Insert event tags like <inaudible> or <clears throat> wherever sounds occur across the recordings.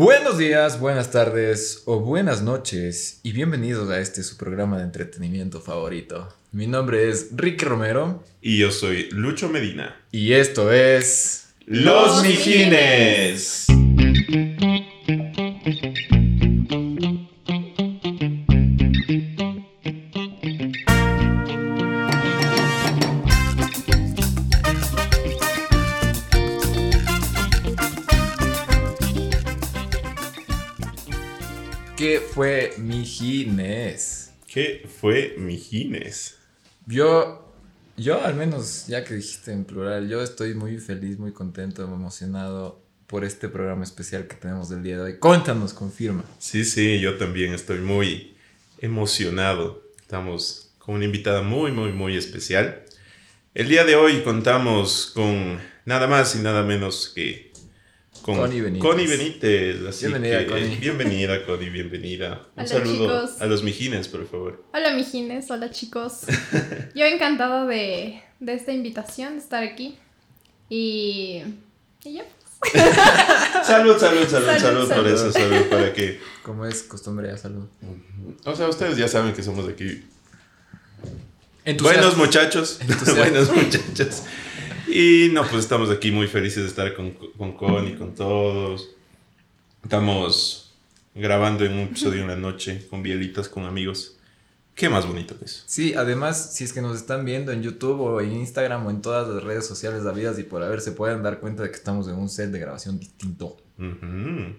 Buenos días, buenas tardes o buenas noches y bienvenidos a este su programa de entretenimiento favorito. Mi nombre es Ricky Romero Y yo soy Lucho Medina. y esto es... Los Mijines. ¿Qué fue Mijines? ¿Qué fue Mijines? Yo, yo al menos, ya que dijiste en plural, yo estoy muy feliz, muy contento, emocionado por este programa especial que tenemos del día de hoy. Cuéntanos, confirma. Sí, sí, yo también estoy muy emocionado. Estamos con una invitada muy, muy, muy especial. El día de hoy contamos con nada más y nada menos que con Connie Benítez. Connie Benítez. Así Bienvenida, que, Connie. Bienvenida, Connie, bienvenida. Un Hola, saludo chicos. a los Mijines, por favor. Hola mijines, hola chicos. <laughs> Yo encantada de, de esta invitación, de estar aquí. Y, y ya. <laughs> Salud, salud, salud, salud, Salud, por salud. eso, salud, para que... Como es costumbre, ya salud. O sea, ustedes ya saben que somos de aquí Entusiasmo. Buenos muchachos. Entusiasmo. <laughs> Buenos muchachos. Y no, pues estamos aquí muy felices de estar con, con Connie, con todos. Estamos grabando en un episodio en la noche con bielitas, con amigos. Qué más bonito que eso. Sí, además, si es que nos están viendo en YouTube o en Instagram o en todas las redes sociales habidas y por haber, se pueden dar cuenta de que estamos en un set de grabación distinto. Ujú.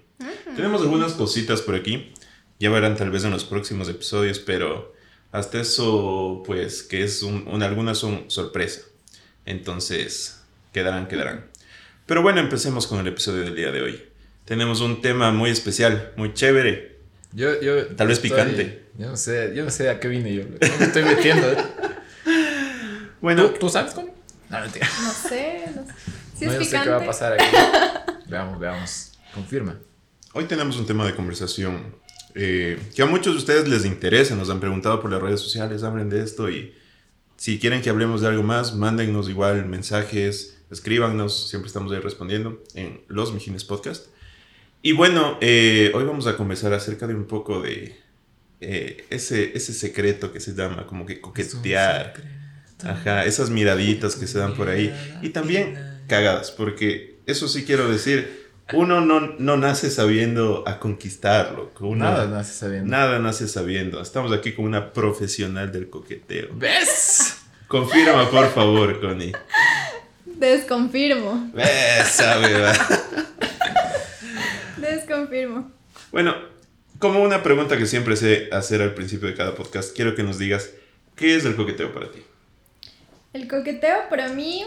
Tenemos algunas cositas por aquí. Ya verán tal vez en los próximos episodios, pero hasta eso, pues, que es un, un- algunas son sorpresa. Entonces, quedarán, quedarán. Pero bueno, empecemos con el episodio del día de hoy. Tenemos un tema muy especial, muy chévere. Yo, yo Tal vez estoy- picante. Yo no sé, yo no sé a qué vine yo. No me estoy metiendo. ¿eh? <laughs> Bueno, ¿Tú, tú sabes, Connie? No, mentira. No sé, no sé. No, es yo sé qué va a pasar aquí. <laughs> Veamos, veamos. Confirma. hoy tenemos un tema de conversación eh, que a muchos de ustedes les interesa. Nos han preguntado por las redes sociales, hablen de esto y si quieren que hablemos de algo más, mándennos igual mensajes, escríbanos, siempre estamos ahí respondiendo en Los Mijines Podcast. Y bueno, eh, hoy vamos a conversar acerca de un poco de eh, ese, ese secreto que se llama como que coquetear. Ajá, esas miraditas que se dan por ahí. Y también cagadas, porque eso sí quiero decir, uno no, no nace sabiendo a conquistarlo. Uno, Nada nace sabiendo. Nada nace sabiendo. Estamos aquí con una profesional del coqueteo. ¿Ves? Confirma, por favor, Connie. Desconfirmo. Beba. Desconfirmo. Bueno, como una pregunta que siempre sé hacer al principio de cada podcast, quiero que nos digas, ¿qué es el coqueteo para ti? El coqueteo para mí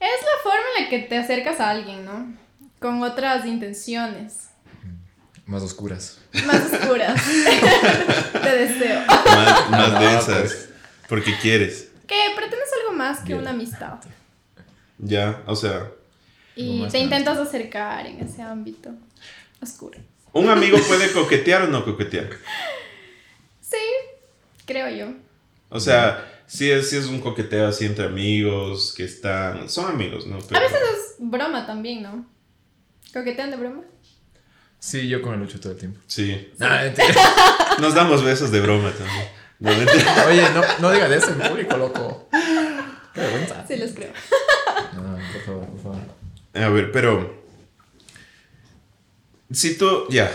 es la forma en la que te acercas a alguien, ¿no? Con otras intenciones. Más oscuras. Más oscuras. <laughs> Te deseo. Más, más No, densas. pues. Porque quieres. Que pretendes algo más que Bien. una amistad. Ya, o sea, Y te intentas acercar en ese ámbito oscuro. ¿un amigo puede coquetear o no coquetear? Sí, creo yo. O sea, si es, sí es un coqueteo así entre amigos que están. Son amigos, ¿no? Pero- A veces es broma también, ¿no? ¿Coquetean de broma? Sí, yo con el Lucho todo el tiempo. Sí. Ah. <laughs> Nos damos besos de broma también. No. Oye, no, no digan eso en público, loco. Qué vergüenza. Sí, les creo. <laughs> No, por favor, por favor. A ver, pero. Si tú. Ya.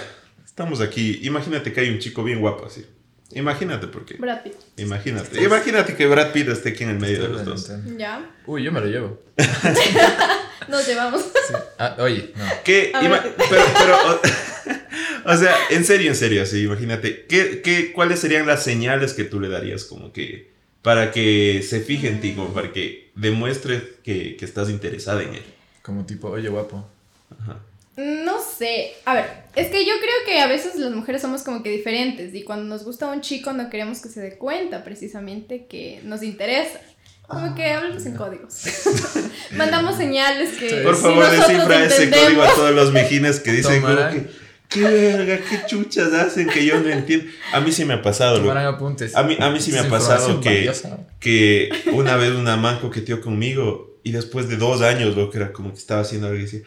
Estamos aquí. Imagínate que hay un chico bien guapo así. Imagínate por qué. Brad Pitt. Imagínate. Imagínate que Brad Pitt esté aquí en el medio de los dos. Ya. Uy, yo me lo llevo. <laughs> Nos llevamos. Sí. Ah, oye, no. ¿Qué? <laughs> Pero, pero, o, <laughs> o sea, en serio, en serio, así, imagínate, ¿qué, qué, ¿cuáles serían las señales que tú le darías como que para que se fije en ti, como para que demuestre que, que estás interesada en él? Como tipo, oye, guapo. Ajá. No sé. A ver, es que yo creo que a veces las mujeres somos como que diferentes y cuando nos gusta un chico no queremos que se dé cuenta precisamente que nos interesa. Como que hablamos en códigos. <laughs> Mandamos señales que. Por si favor, nosotros descifra ese código a todos los mijines que dicen como que, qué verga, qué chuchas hacen que yo no entiendo. A mí sí me ha pasado. Tomarán apuntes. A mí, a mí sí me ha pasado que, valiosa. que una vez una man coqueteó conmigo y después de dos años, lo que era como que estaba haciendo algo y decía,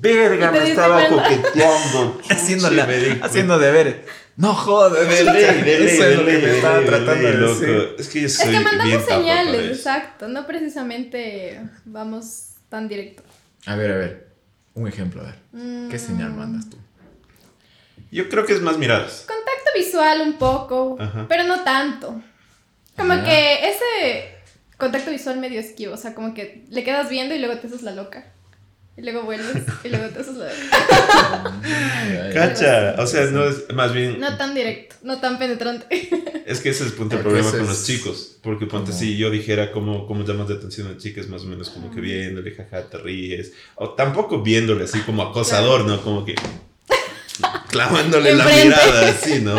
Verga, ¿Y te me estaba cuenta? coqueteando. <laughs> haciendo, Chuchi, la- me di haciendo deberes. No jodas, De ley, de ley, ley, me de estaba tratando de loco. Es que yo Es que mandamos bien señales, exacto. No precisamente vamos tan directo. A ver, a ver. Un ejemplo, a ver. ¿Qué señal Mm. mandas tú? Yo creo que es más miradas. Contacto visual un poco, Ajá. pero no tanto. Como que ese contacto visual medio esquivo, o sea, como que le quedas viendo y luego te haces la loca. Y luego vuelves y luego te haces la. <laughs> Cacha, o sea, no es más bien. No tan directo, no tan penetrante. <laughs> Es que ese es el punto del Porque problema con los chicos. Porque ponte si yo dijera cómo, cómo llamas de atención a chicas, más o menos como que viéndole, jaja, te ríes. O tampoco viéndole así como acosador, ¿no? Como que clavándole la mirada, así, ¿no?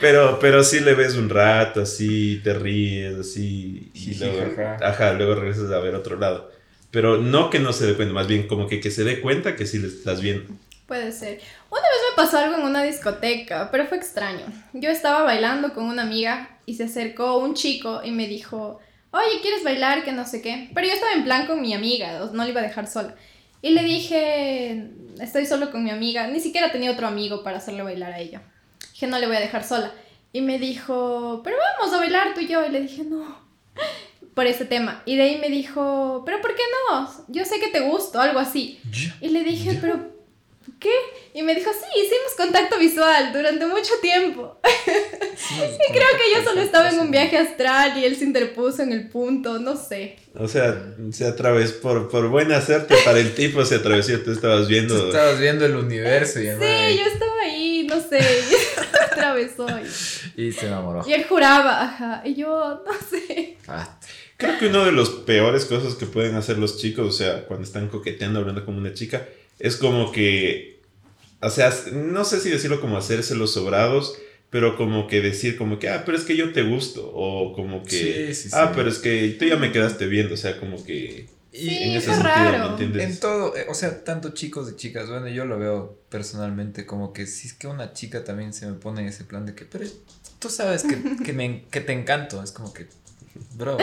Pero, pero sí le ves un rato, así, te ríes, así. Y Jiji, luego, jaja. ajá, luego regresas a ver otro lado. Pero no que no se dé cuenta, más bien como que, que se dé cuenta que sí le estás viendo. Puede ser. Una vez me pasó algo en una discoteca, pero fue extraño. Yo estaba bailando con una amiga y se acercó un chico y me dijo, oye, ¿quieres bailar? Que no sé qué. Pero yo estaba en plan con mi amiga, no le iba a dejar sola. Y le dije, estoy solo con mi amiga. Ni siquiera tenía otro amigo para hacerle bailar a ella. Dije, no le voy a dejar sola. Y me dijo, pero vamos a bailar tú y yo. Y le dije, no. Por ese tema. Y de ahí me dijo, pero ¿por qué no? Yo sé que te gusto, algo así. Y le dije, pero ¿qué? Y me dijo, sí, hicimos contacto visual durante mucho tiempo. <laughs> Y Creo que yo solo estaba en un viaje astral y él se interpuso en el punto, no sé. O sea, se atravesó por, por buena suerte para el tipo, se atravesó, tú estabas viendo. Tú estabas viendo el universo y, Sí, yo estaba ahí, no sé, <laughs> y atravesó. Y, y se enamoró. y él juraba, ajá, y yo, no sé. Ah, Creo que una de las peores cosas que pueden hacer los chicos, o sea, cuando están coqueteando, hablando como una chica, es como que, o sea, no sé si decirlo como hacerse los sobrados, pero como que decir como que, ah, pero es que yo te gusto, o como que, Sí, sí, ah, sí. pero es que tú ya me quedaste viendo, o sea, como que... y Sí, en ese sentido, raro. ¿me entiendes? En todo, eh, o sea, tanto chicos y chicas, bueno, yo lo veo personalmente como que si es que una chica también se me pone en ese plan de que, pero tú sabes que, que, me, que te encanto, es como que, bro,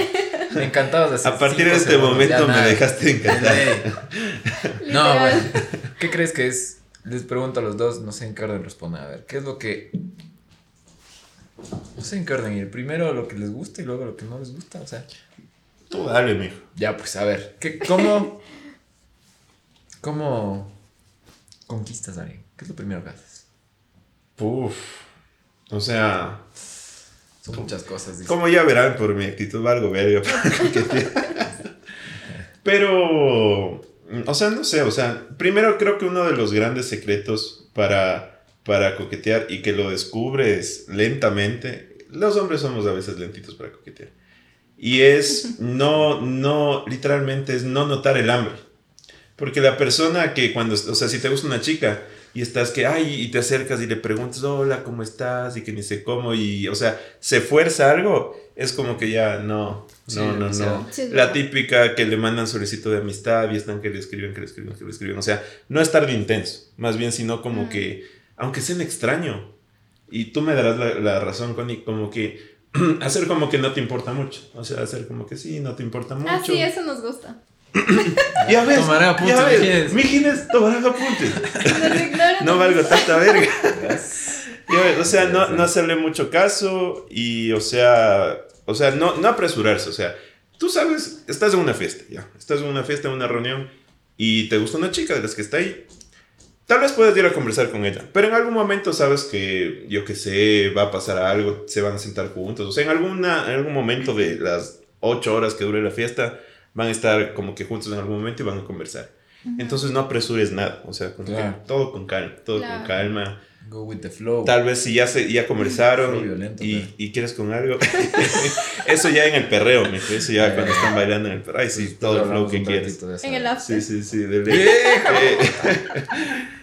me encantabas así. A partir de este segundos, momento me nada. dejaste encantar. <laughs> No, bueno, ¿qué crees que es? Les pregunto a los dos, no sé en qué orden responden, a ver, ¿qué es lo que... No sé en qué orden ir, primero lo que les gusta y luego lo que no les gusta, o sea... Tú dale, mijo. Ya, pues a ver, ¿qué, ¿cómo, ¿cómo conquistas a alguien? ¿Qué es lo primero que haces? Uf. O sea, Son muchas cosas. dice. como ya verán por mi actitud, valgo verga. <laughs> Pero, o sea, no sé, o sea, primero creo que uno de los grandes secretos para, para coquetear y que lo descubres lentamente, los hombres somos a veces lentitos para coquetear. Y es no, no, literalmente es no notar el hambre. Porque la persona que cuando, o sea, si te gusta una chica y estás que, ay, y te acercas y le preguntas, hola, ¿cómo estás? Y que ni sé cómo, y, o sea, se fuerza algo, es como que ya, no, Sí, no, no, demasiado. no. Sí, es La típica que le mandan solicitud de amistad y están que le escriben, que le escriben, que le escriben. O sea, no estar de intenso, más bien, sino como Mm. que, aunque sea en extraño, y tú me darás la, la razón, Connie, como que <clears throat> hacer como que no te importa mucho. O sea, hacer como que sí, no te importa mucho. Ah, sí, eso nos gusta. <clears throat> Ya ves, Tomaré apuntes, ya ves, Mijines. Tomarán apuntes. No valgo tanta verga. <laughs> Ya ves, o sea, no, no hacerle mucho caso y, o sea, o sea, no, no apresurarse. O sea, tú sabes, estás en una fiesta, ya. Estás en una fiesta, en una reunión y te gusta una chica de las que está ahí. Tal vez puedas ir a conversar con ella, pero en algún momento sabes que, yo qué sé, va a pasar algo, se van a sentar juntos. O sea, en, alguna, en algún momento de las ocho horas que dure la fiesta, van a estar como que juntos en algún momento y van a conversar. Entonces no apresures nada, o sea, que Claro. todo con calma, todo Claro. con calma. Go with the flow. Tal vez si ya, se, ya conversaron violento, y, y quieres con algo, <laughs> eso ya en el perreo, mijo, eso ya cuando están bailando en el perreo, ay sí, todo el flow que quieres. En el after. Sí, sí, sí, de ley. <laughs>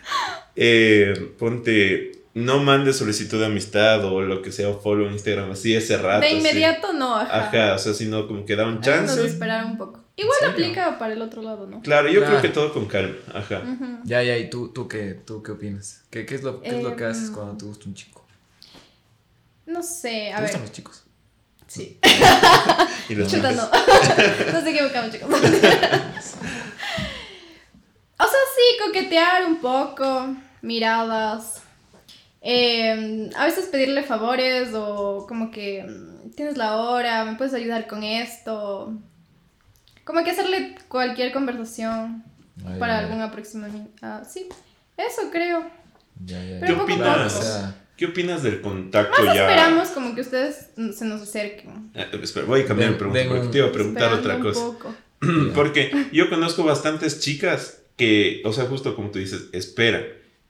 Eh, ponte, no mandes solicitud de amistad o lo que sea, o follow en Instagram, así ese rato. De así. inmediato no, ajá. Ajá, o sea, sino como que da un Nos chance. esperar un poco. Igual aplica para el otro lado, ¿no? Claro, yo creo que todo con calma, ajá. Ya, ya, ¿y tú, tú, qué, tú qué opinas? ¿Qué, qué es, lo, qué es lo que Em, haces cuando te gusta un chico? No sé, a ¿Te ver. gustan los chicos? Sí. <laughs> Y las Chuta, no. <laughs> no se equivocamos, chicos. <laughs> o sea, sí, coquetear un poco, miradas. eh, a veces pedirle favores o como que mm, tienes la hora, me puedes ayudar con esto. Como que hacerle cualquier conversación Ay, para ay, algún aproximamiento. Ah, sí, eso creo. Ya, ya, Pero ¿Qué opinas? poco. O sea, ¿Qué opinas del contacto Más ya? esperamos como que ustedes se nos acerquen. Eh, espera, voy a cambiar de pregunta porque te iba a preguntar otra un cosa. poco. <clears throat> Porque yo conozco bastantes chicas que, o sea, justo como tú dices, esperan.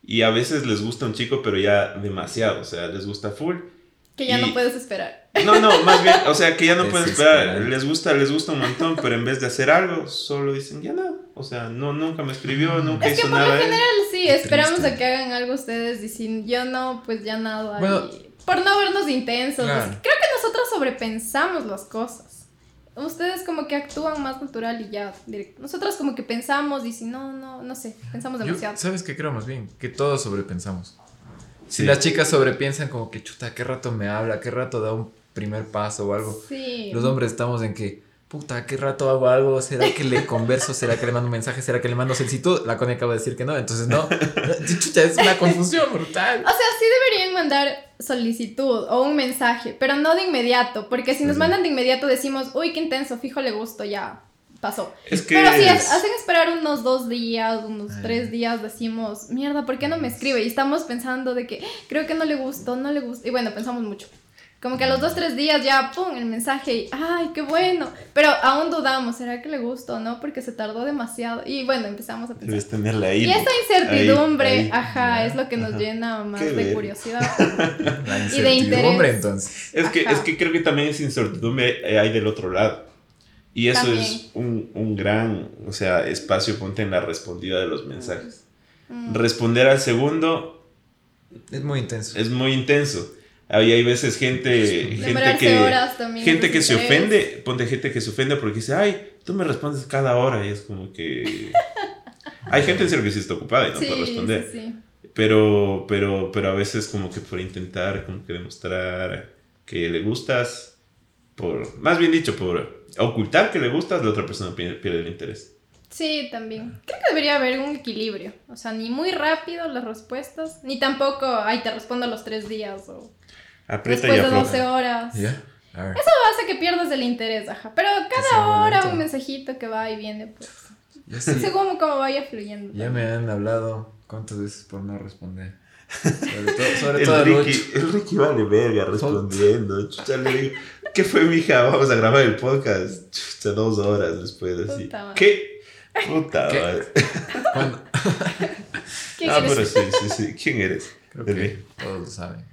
Y a veces les gusta un chico, pero ya demasiado. O sea, les gusta full. Que ya Y- no puedes esperar. No, no, más bien, o sea, que ya no pueden esperar. Les gusta, les gusta un montón, pero en vez de hacer algo, solo dicen, ya no. O sea, no, nunca me escribió, nunca Es que hizo por lo nada. él". general sí, esperamos triste. a que hagan algo ustedes diciendo, yo no, pues ya nada. Bueno. y por no vernos intensos. Claro. Creo que nosotros sobrepensamos las cosas. Ustedes como que actúan más natural y ya directo. Nosotros como que pensamos y si no, no, no sé, pensamos yo- demasiado. ¿Sabes qué creo más bien? Que todos sobrepensamos. Si las chicas sobrepiensan como que chuta, ¿qué rato me habla? ¿Qué rato da un primer paso o algo? Sí. Los hombres estamos en que, puta, ¿qué rato hago algo? ¿Será que le converso? ¿Será que le mando un mensaje? ¿Será que le mando solicitud? La Connie acaba de decir que no, entonces no. <laughs> Chucha, es una confusión brutal. O sea, sí deberían mandar solicitud o un mensaje, pero no de inmediato, porque si nos mandan de inmediato decimos, uy, qué intenso, fijo, le gusto, ya pasó. Es que. Pero si es- ha- hacen esperar unos dos días, unos Ay. tres días, decimos, mierda, ¿por qué no me escribe? Y estamos pensando de que creo que no le gustó, no le gustó. Y bueno, pensamos mucho. Como que a los dos, tres días ya, pum, el mensaje y, ay, qué bueno. Pero aún dudamos, ¿será que le gustó o no? Porque se tardó demasiado. Y bueno, empezamos a pensar. Debes tenerla ahí. Y esta incertidumbre, Ahí, ahí. ajá, Ya. es lo que nos Ajá. llena más Qué de ver. curiosidad. <laughs> La Y de incertidumbre, interés. entonces. Es que, Ajá. es que creo que también esa incertidumbre eh, hay del otro lado. Y eso También. es un, un gran, o sea, espacio, ponte en la respondida de los mensajes. Mm. Responder al segundo Es muy intenso. es muy intenso. Ahí hay veces gente, gente que, horas también. gente que se ofende, ponte gente que se ofende porque dice, ay, tú me respondes cada hora y es como que... <laughs> hay gente en serio que sí está ocupada y no Sí, puede responder. sí, sí. Pero, pero, pero a veces como que por intentar, como que demostrar que le gustas, por, más bien dicho, por ocultar que le gustas, la otra persona pierde, pierde el interés. Sí, también. Creo que debería haber un equilibrio. O sea, ni muy rápido las respuestas, ni tampoco, ay, te respondo a los tres días o Aprieta después y de afloja. 12 horas. A ver. Eso hace que pierdas el interés, ajá. Pero cada hora bonito. un mensajito que va y viene, pues. Ya sí. Según cómo vaya fluyendo. Ya me han hablado cuántas veces por no responder. Sobre todo, <laughs> sobre todo El a Ricky, el Ricky vale verga respondiendo. Chucha, le digo, ¿qué fue, mija? Vamos a grabar el podcast. Chucha, dos horas después, así. Puta madre. ¿Qué? Puta ¿Qué? madre. ¿Cuándo? <laughs> ¿Quién Ah, eres? pero sí, sí, sí. ¿Quién eres? Creo que todos lo saben.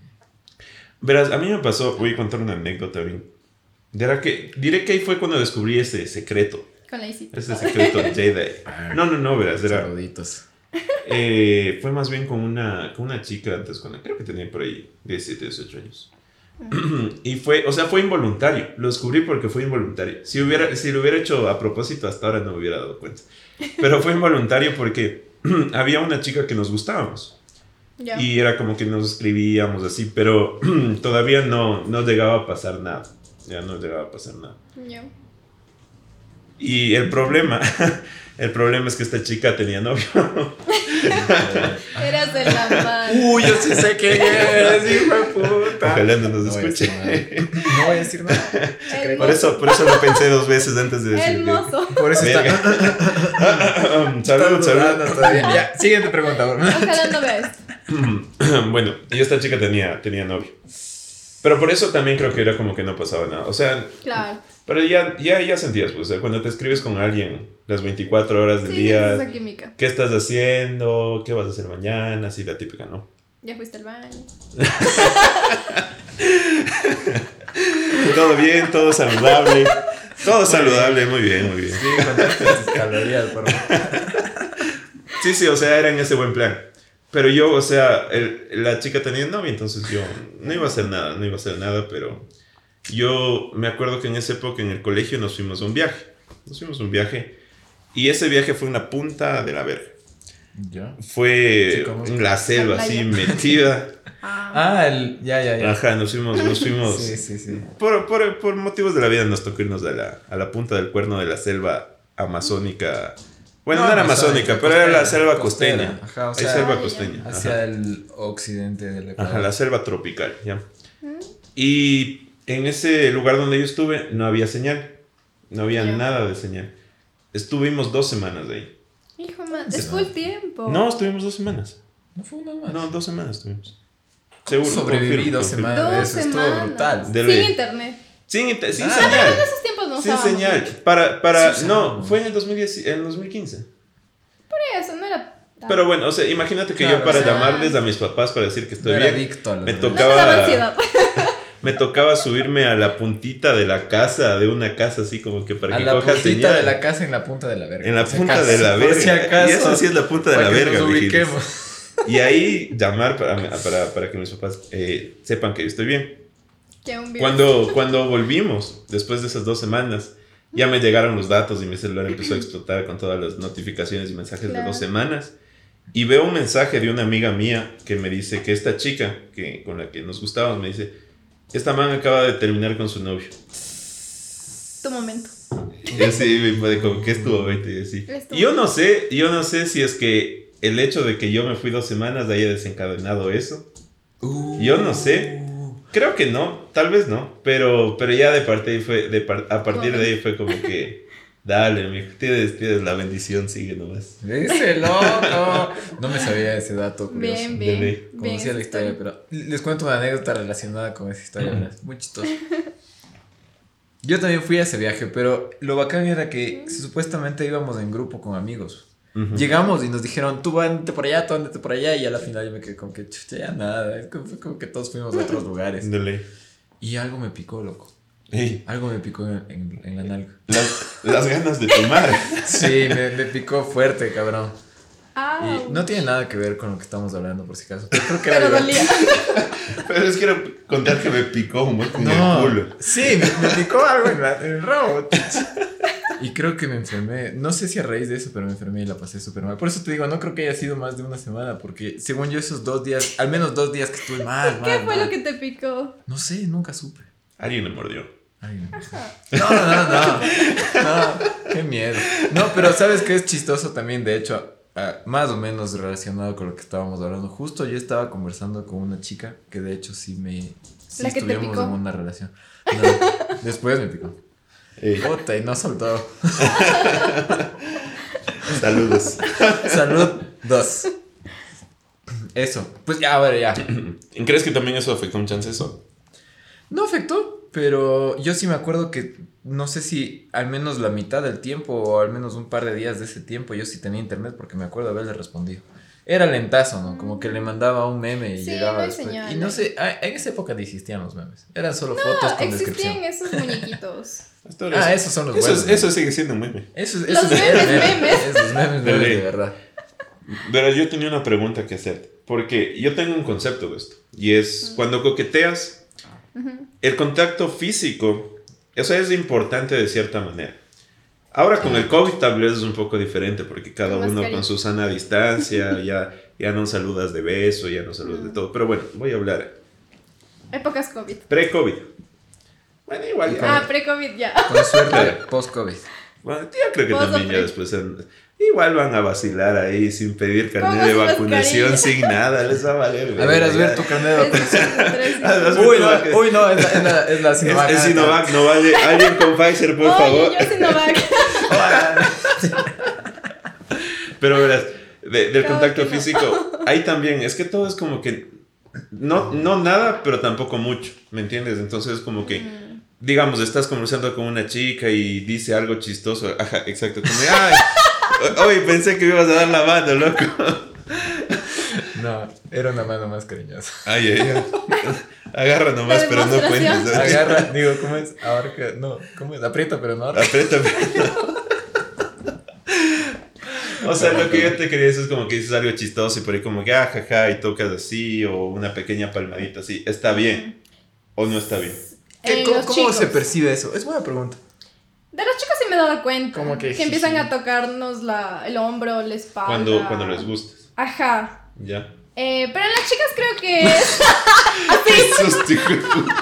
Verás, a mí me pasó, voy a contar una anécdota bien. Dirá que, diré que ahí fue cuando descubrí ese secreto. Con la Isita. Ese secreto <laughs> Jedi. No, no, no, verás, era, Saluditos. eh, fue más bien con una, con una chica antes, con la, creo que tenía por ahí 17, 18 años. <clears throat> y fue, o sea, fue involuntario. Lo descubrí porque fue involuntario. Si, hubiera, si lo hubiera hecho a propósito, hasta ahora no me hubiera dado cuenta. Pero fue involuntario porque <clears throat> había una chica que nos gustábamos. Ya. Y era como que nos escribíamos así, pero <clears throat> todavía no, no llegaba a pasar nada. Ya no llegaba a pasar nada. Ya. Y el problema, <laughs> el problema es que esta chica tenía novio. <laughs> Eras de la mano. Uy, yo sí sé quién es, hijo de puta. Ojalá no nos No voy a escuche. decir nada. No voy a decir nada. Por eso, por eso lo pensé dos veces antes de decir. El mozo. Por eso está. Verga. <laughs> salud, está dudando salud. Ya, siguiente pregunta, por favor. Ojalá no vea esto. <clears throat> bueno, y esta chica tenía, tenía novio. Pero por eso también creo que era como que no pasaba nada. O sea, Claro. pero ya, ya, ya sentías, pues, o sea, cuando te escribes con alguien las 24 horas del Sí, día, esa química. ¿qué estás haciendo? ¿Qué vas a hacer mañana? Así la típica, ¿no? Ya fuiste al baño. <laughs> Todo bien, todo saludable. Todo saludable, muy bien, muy bien. Sí, tus calorías, por favor. <laughs> Sí, sí, o sea, era en ese buen plan. Pero yo, o sea, el- la chica tenía novio, entonces yo no iba a hacer nada, no iba a hacer nada, pero yo me acuerdo que en esa época en el colegio nos fuimos a un viaje. Nos fuimos a un viaje y ese viaje fue una punta de la verga. ¿Ya? Fue Sí, la selva La así metida. <laughs> Ah. Ah, el. Ya, ya, ya. Ajá, nos fuimos, nos fuimos. Sí, sí, sí. Por, por, por motivos de la vida nos tocó irnos a la, a la punta del cuerno de la selva amazónica Bueno, no, era amazónica, pero era la selva costeña. Ajá, o Hay sea, selva costeña. hacia ajá. el occidente del Ecuador. Ajá, la selva tropical, ya. Y en ese lugar donde yo estuve no había señal. No había Ya. nada de señal. Estuvimos dos semanas de ahí. Hijo man, es no. full tiempo. No, estuvimos dos semanas. No fue una más. No, dos semanas estuvimos. Seguro. Sobreviví confirmo, dos confirmo. semanas. Dos Eso estuvo semanas. brutal. De Sin ley. internet. Sin, sin Ah, señal. En esos tiempos no Sin señal. Para, para, Sí no, fue en el, 2010, en el 2015. Por eso, no era tan- Pero bueno, o sea, imagínate que Claro, yo para o sea- llamarles a mis papás para decir que estoy Era bien, adicto me. No tocaba, <laughs> me tocaba subirme a la puntita de la casa, de una casa así como que para A que la coja puntita señal. de la casa en la punta de la verga. En la si punta acaso, de la verga. si acaso, y eso sí es la punta de la verga. Y ahí llamar para, para, para que mis papás eh, sepan que yo estoy bien. Cuando, cuando volvimos, después de esas dos semanas, ya me llegaron los datos y mi celular empezó a explotar con todas las notificaciones y mensajes de Claro. dos semanas. Y veo un mensaje de una amiga mía que me dice que esta chica que, con la que nos gustábamos me dice, esta man acaba de terminar con su novio. Tu momento. Y así como que estuvo bonito y así. Yo no sé, yo no sé si es que el hecho de que yo me fui dos semanas haya desencadenado eso. Yo no sé. Creo que no, tal vez no, pero, pero ya de parte ahí fue, de par- a partir de ahí fue como que, <laughs> dale, mijo, tienes, tienes la bendición, sigue nomás. Ese loco. No me sabía ese dato. Curioso. Bien, bien. Conocía la historia, pero les cuento una anécdota relacionada con esa historia. ¿verdad? Muy chistoso. Yo también fui a ese viaje, pero lo bacán era que supuestamente íbamos en grupo con amigos. Ujú. Llegamos y nos dijeron, tú vándate por allá, tú vándate por allá, y a la final yo me quedé como que, chucha, ya nada, como, como que todos fuimos a otros lugares. Y algo me picó, loco. Ey, Algo me picó en, en- en la nalga. las, las ganas de tomar. <laughs> Sí, me, me picó fuerte, cabrón. Ah, Y no tiene nada que ver con lo que estamos hablando, por si acaso. Pero creo que era <laughs> <laughs> Pero dolía. Pero les quiero contar que me picó un hueco en el culo. sí, me, me picó algo en, la- en el rabo. <laughs> Y creo que me enfermé. No sé si a raíz de eso, pero me enfermé y la pasé súper mal. Por eso te digo, no creo que haya sido más de una semana, porque según yo, esos dos días, al menos dos días que estuve mal, mal. ¿Qué fue mal. lo que te picó? No sé, nunca supe. Alguien me mordió. Ay, no. No, no, no. No, qué miedo. No, pero ¿sabes qué es chistoso también? De hecho, más o menos relacionado con lo que estábamos hablando. Justo yo estaba conversando con una chica que de hecho sí me... Sí ¿La que te estuvimos picó? en una relación. <laughs> No, después me picó. Ey, Puta, y no soltó. <laughs> saludos. Salud, dos. Eso. Pues ya, a ver, ya. ¿Crees que también eso afectó un chance eso? No afectó, pero yo sí me acuerdo que no sé si al menos la mitad del tiempo o al menos un par de días de ese tiempo yo sí tenía internet porque me acuerdo haberle respondido. Era lentazo, ¿no? Como que le mandaba un meme y Sí, llegaba no después. y no sé, ah, en esa época no existían los memes. Eran solo fotos Ah, con descripción. existían esos muñequitos. <laughs> Ah, esos son los eso, buenos. es- eso sigue siendo un meme. Eso, es- Los memes, era meme. memes. Esos memes, De memes de verdad. Pero yo tenía una pregunta que hacer. Porque yo tengo un concepto de esto. Y es cuando coqueteas, el contacto físico, eso es importante de cierta manera. Ahora con el COVID tal vez es un poco diferente porque cada uno con su sana distancia, <laughs> ya, ya no saludas de beso, ya no saludas de todo. Pero bueno, voy a hablar Épocas COVID. pre-COVID. Bueno, igual ya. Ah, pre-COVID ya. Con suerte, <laughs> post-COVID. Bueno, yo creo que también ya después en- igual van a vacilar ahí sin pedir carnet de vacunación, sin nada, les va a valer. A ver, haz ver tu carnet de vacunación. <laughs> Uy, no, uy, no, es la, es la, es la <laughs> Sinovac. es Sinovac, no vale. Alguien con Pfizer, por favor. Yo Sinovac. <laughs> Pero verás, de- del Claro contacto no. físico, ahí también, es que todo es como que, no, no nada, pero tampoco mucho, ¿me entiendes? Entonces como que, digamos, estás conversando con una chica y dice algo chistoso, ajá, exacto, como, ay, hoy pensé que me ibas a dar la mano, loco. No, era una mano más cariñosa. Ay, ay, ay. Agarra nomás, pero no cuentes. Agarra, digo, ¿cómo es? Abarca, no, ¿cómo es? Aprieta, pero no abarca. Aprieta. <laughs> O sea, lo que yo te quería decir es como que dices algo chistoso y por ahí como que, ah, jaja, y tocas así, o una pequeña palmadita así. ¿Está bien? ¿O no está bien? ¿Qué- Eh, ¿Cómo, se percibe eso? Es buena pregunta. De los chicos sí me he dado cuenta. Como que que empiezan a tocarnos la, el hombro, la espalda. Cuando, cuando les gustas. Ajá. ¿Ya? Eh, pero en las chicas creo que <laughs> es. ¡Qué susto, hijo de puta!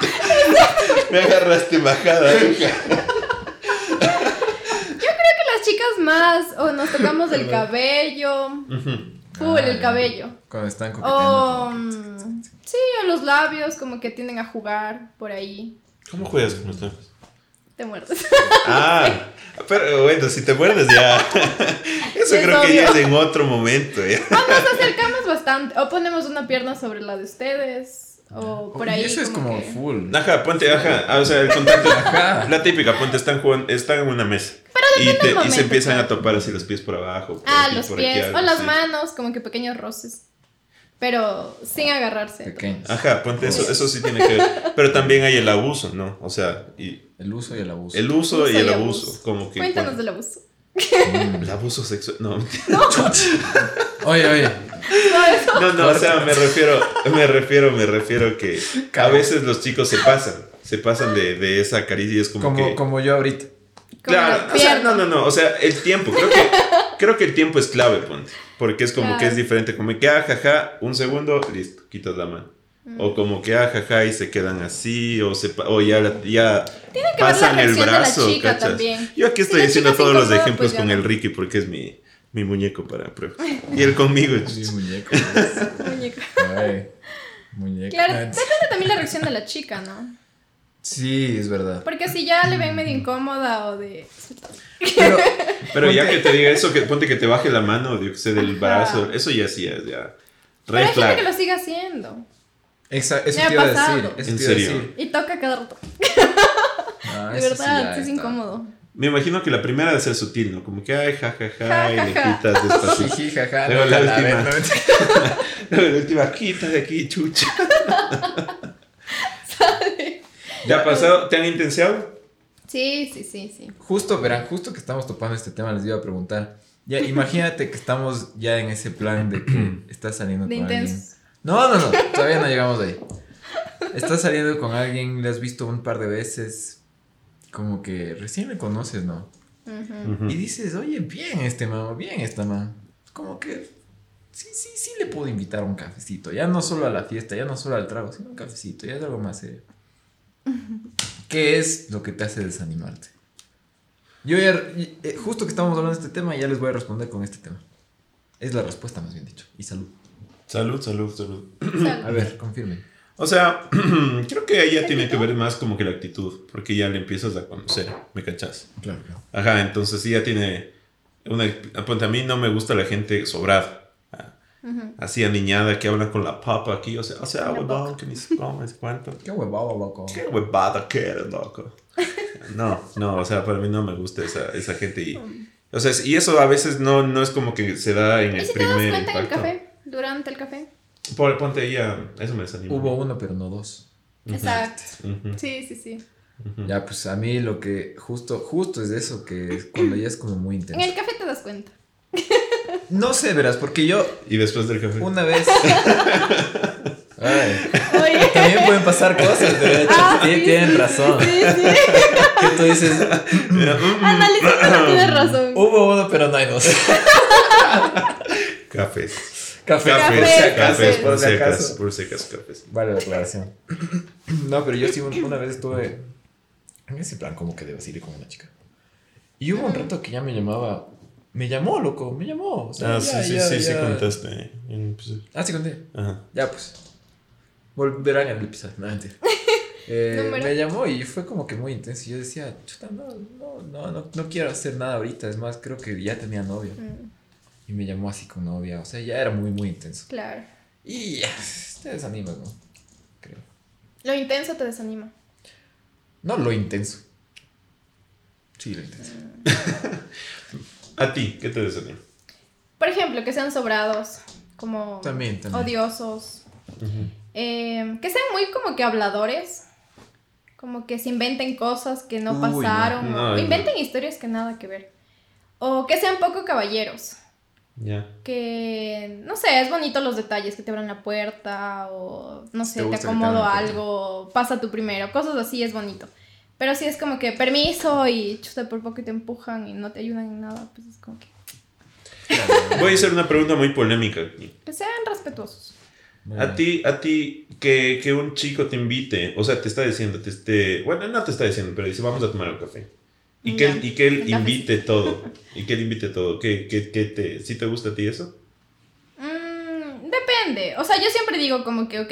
Me agarraste bajada, hija. Creo que las chicas más? O nos tocamos el cabello. Full, Ah, el cabello. Cuando están O. coqueteando. mm, Sí, o los labios, como que tienden a jugar por ahí. ¿Cómo juegas con los labios? Te muerdes. Ah, pero bueno, si te muerdes ya. <laughs> Eso Es creo que ya es en otro momento. ¿ya? Ah, nos acercamos bastante. O ponemos una pierna sobre la de ustedes. O por ahí. Eso es como que- full. Ajá, ponte, ajá. ah, O sea, el contacto. <laughs> Ajá. La típica, ponte, están, jugando, están en una mesa. y, depende te- y se empiezan a topar así los pies por abajo. por Ah, aquí, los aquí, pies. o las manos, como que pequeños roces. Pero sin agarrarse. Pequeños. Ajá, ponte eso, eso sí tiene que ver. Pero también hay el abuso, ¿no? O sea, y El uso y el abuso. el uso y Uso el y abuso. abuso. Como que. Cuéntanos del abuso. Mm. El abuso sexual. No, <laughs> Oye, oye. no, no, o sea, me refiero, me refiero, me refiero que a veces los chicos se pasan, se pasan de, de esa caricia y es como, Como, que. como yo ahorita. Como Claro, la o sea, no, no, no, o sea, el tiempo, creo que, creo que el tiempo es clave, ponte, porque es como Claro. que es diferente, como que, ah, jaja, un segundo, listo, quitas la mano. Mm. O como que, ah, jaja, y se quedan así, o, se, o ya, ya que ver la pasan el reacción de la brazo, chica ¿cachas? también. Yo aquí Si estoy chica se todos los ejemplos pues con no. el Ricky, porque es mi, mi muñeco para prueba. <laughs> Y él conmigo. Sí, muñeco. <laughs> Muñeca. Ay, muñeco. Claro, depende también la reacción de la chica, ¿no? Sí, es verdad. Porque si ya le ven medio incómoda o de. Pero, <laughs> Pero ya que te diga eso, que ponte que te baje la mano, yo que sé, del Ajá. brazo, eso ya sí es, ya. Pero hay gente que lo sigue haciendo. exa- eso Me ha te iba a pasado. decir. Eso ¿En te serio? decir. Y toca cada rato. <laughs> Ah, De sí verdad, sí es está. incómodo. Me imagino que la primera debe ser sutil, ¿no? Como que, ay, ja, ja, ja, Ja, y le ja. quitas despacito. Jiji, jaja, Luego no, la la última. no. <laughs> la última, quita de aquí, chucha. ¿Ya ha pasado? ¿Te han intensiado? Sí, sí, sí, sí. Justo, verán, justo que estamos topando este tema, les iba a preguntar. Ya, imagínate que estamos ya en ese plan de que estás saliendo De con alguien. intensos. No, no, no, todavía no llegamos ahí. Estás saliendo con alguien, le has visto un par de veces, como que recién le conoces, ¿no? Ujú. Y dices, oye, bien este man, bien esta man. Como que sí, sí, sí le puedo invitar a un cafecito. Ya no solo a la fiesta, ya no solo al trago, sino un cafecito, ya es algo más serio. ¿Qué es lo que te hace desanimarte? Yo ya, eh, justo que estamos hablando de este tema, ya les voy a responder con este tema. Es la respuesta, más bien dicho. Y salud. Salud, salud, salud. Sal. A ver, confirmen. O sea, <clears throat> creo que ahí ya tiene que ver más como que la actitud, porque ya le empiezas a conocer, ¿me cachas? Claro, claro. Ajá, entonces sí ya tiene una... Ponte, a mí no me gusta la gente sobrada. Ujú. Así aniñada que habla con la papa aquí, o sea, o sea, huevón, que ni se come, se cuánto. <laughs> Qué huevado, loco. ¿Qué huevada que eres, loco? No, no, o sea, para mí no me gusta esa, esa gente y... O sea, y eso a veces no, no es como que se da en ¿Y el si te das primer cuenta en el impacto. café? Durante el café. Pon- Ponte ahí a... Eso me desanima. Hubo uno, pero no dos. Exacto. Ujú. Sí, sí, sí. Ya, pues a mí lo que justo, justo es eso, que es cuando ya es como muy En intenso. el café te das cuenta. <laughs> No sé, verás, porque yo Y después del café. una vez... <laughs> Ay, Oye. también pueden pasar cosas, de hecho, Ah, tien- sí, tienen sí, razón. Sí, sí. Que tú dices, Analizando tienes razón. hubo uno, pero no hay dos. <laughs> Cafés. Café, Café, por si acaso, Cafés, por si acaso. Por si acaso, cafés. Vale la aclaración. No, pero yo sí un- una vez estuve en ese plan como que debes ir con una chica. Y hubo un rato que ya me llamaba. Me llamó, loco, me llamó. o sea, Ah, ya, sí, sí, ya, sí, sí, contaste. En- pues, Ah, sí, conté. Ajá. Ya, pues. Volverán al episodio. No, mentira. <laughs> Eh, me llamó y fue como que muy intenso. Y yo decía, chuta, no, no, no, no, no quiero hacer nada ahorita. Es más, creo que ya tenía novia. Mm, Y me llamó así con novia. O sea, ya era muy, muy intenso. Claro. Y ya, te desanimas, ¿no? Creo. Lo intenso te desanima. No lo intenso. Sí, lo intenso. <laughs> A ti, ¿qué te desanima? Por ejemplo, que sean sobrados, como También, también. odiosos. Eh, que sean muy como que habladores. Como que se inventen cosas que no Uy, no. pasaron. No, o no. inventen historias que nada que ver. O que sean poco caballeros. Ya. Que, no sé, es bonito los detalles, que te abran la puerta o, no sé, Te te, acomodo algo, pasa tú primero, cosas así es bonito. Pero si es como que permiso y chuta por poco y te empujan y no te ayudan en nada, pues es como que, Voy a hacer una pregunta muy polémica aquí. que sean respetuosos. A ti, a ti, que, que un chico te invite, o sea, te está diciendo, te esté, bueno, no te está diciendo, pero dice, vamos a tomar un café. Y que, él, y que él café. invite todo. Y que él invite todo. ¿Qué, qué, qué te, ¿Sí te gusta a ti eso? Mm, depende. O sea, yo siempre digo como que, ok,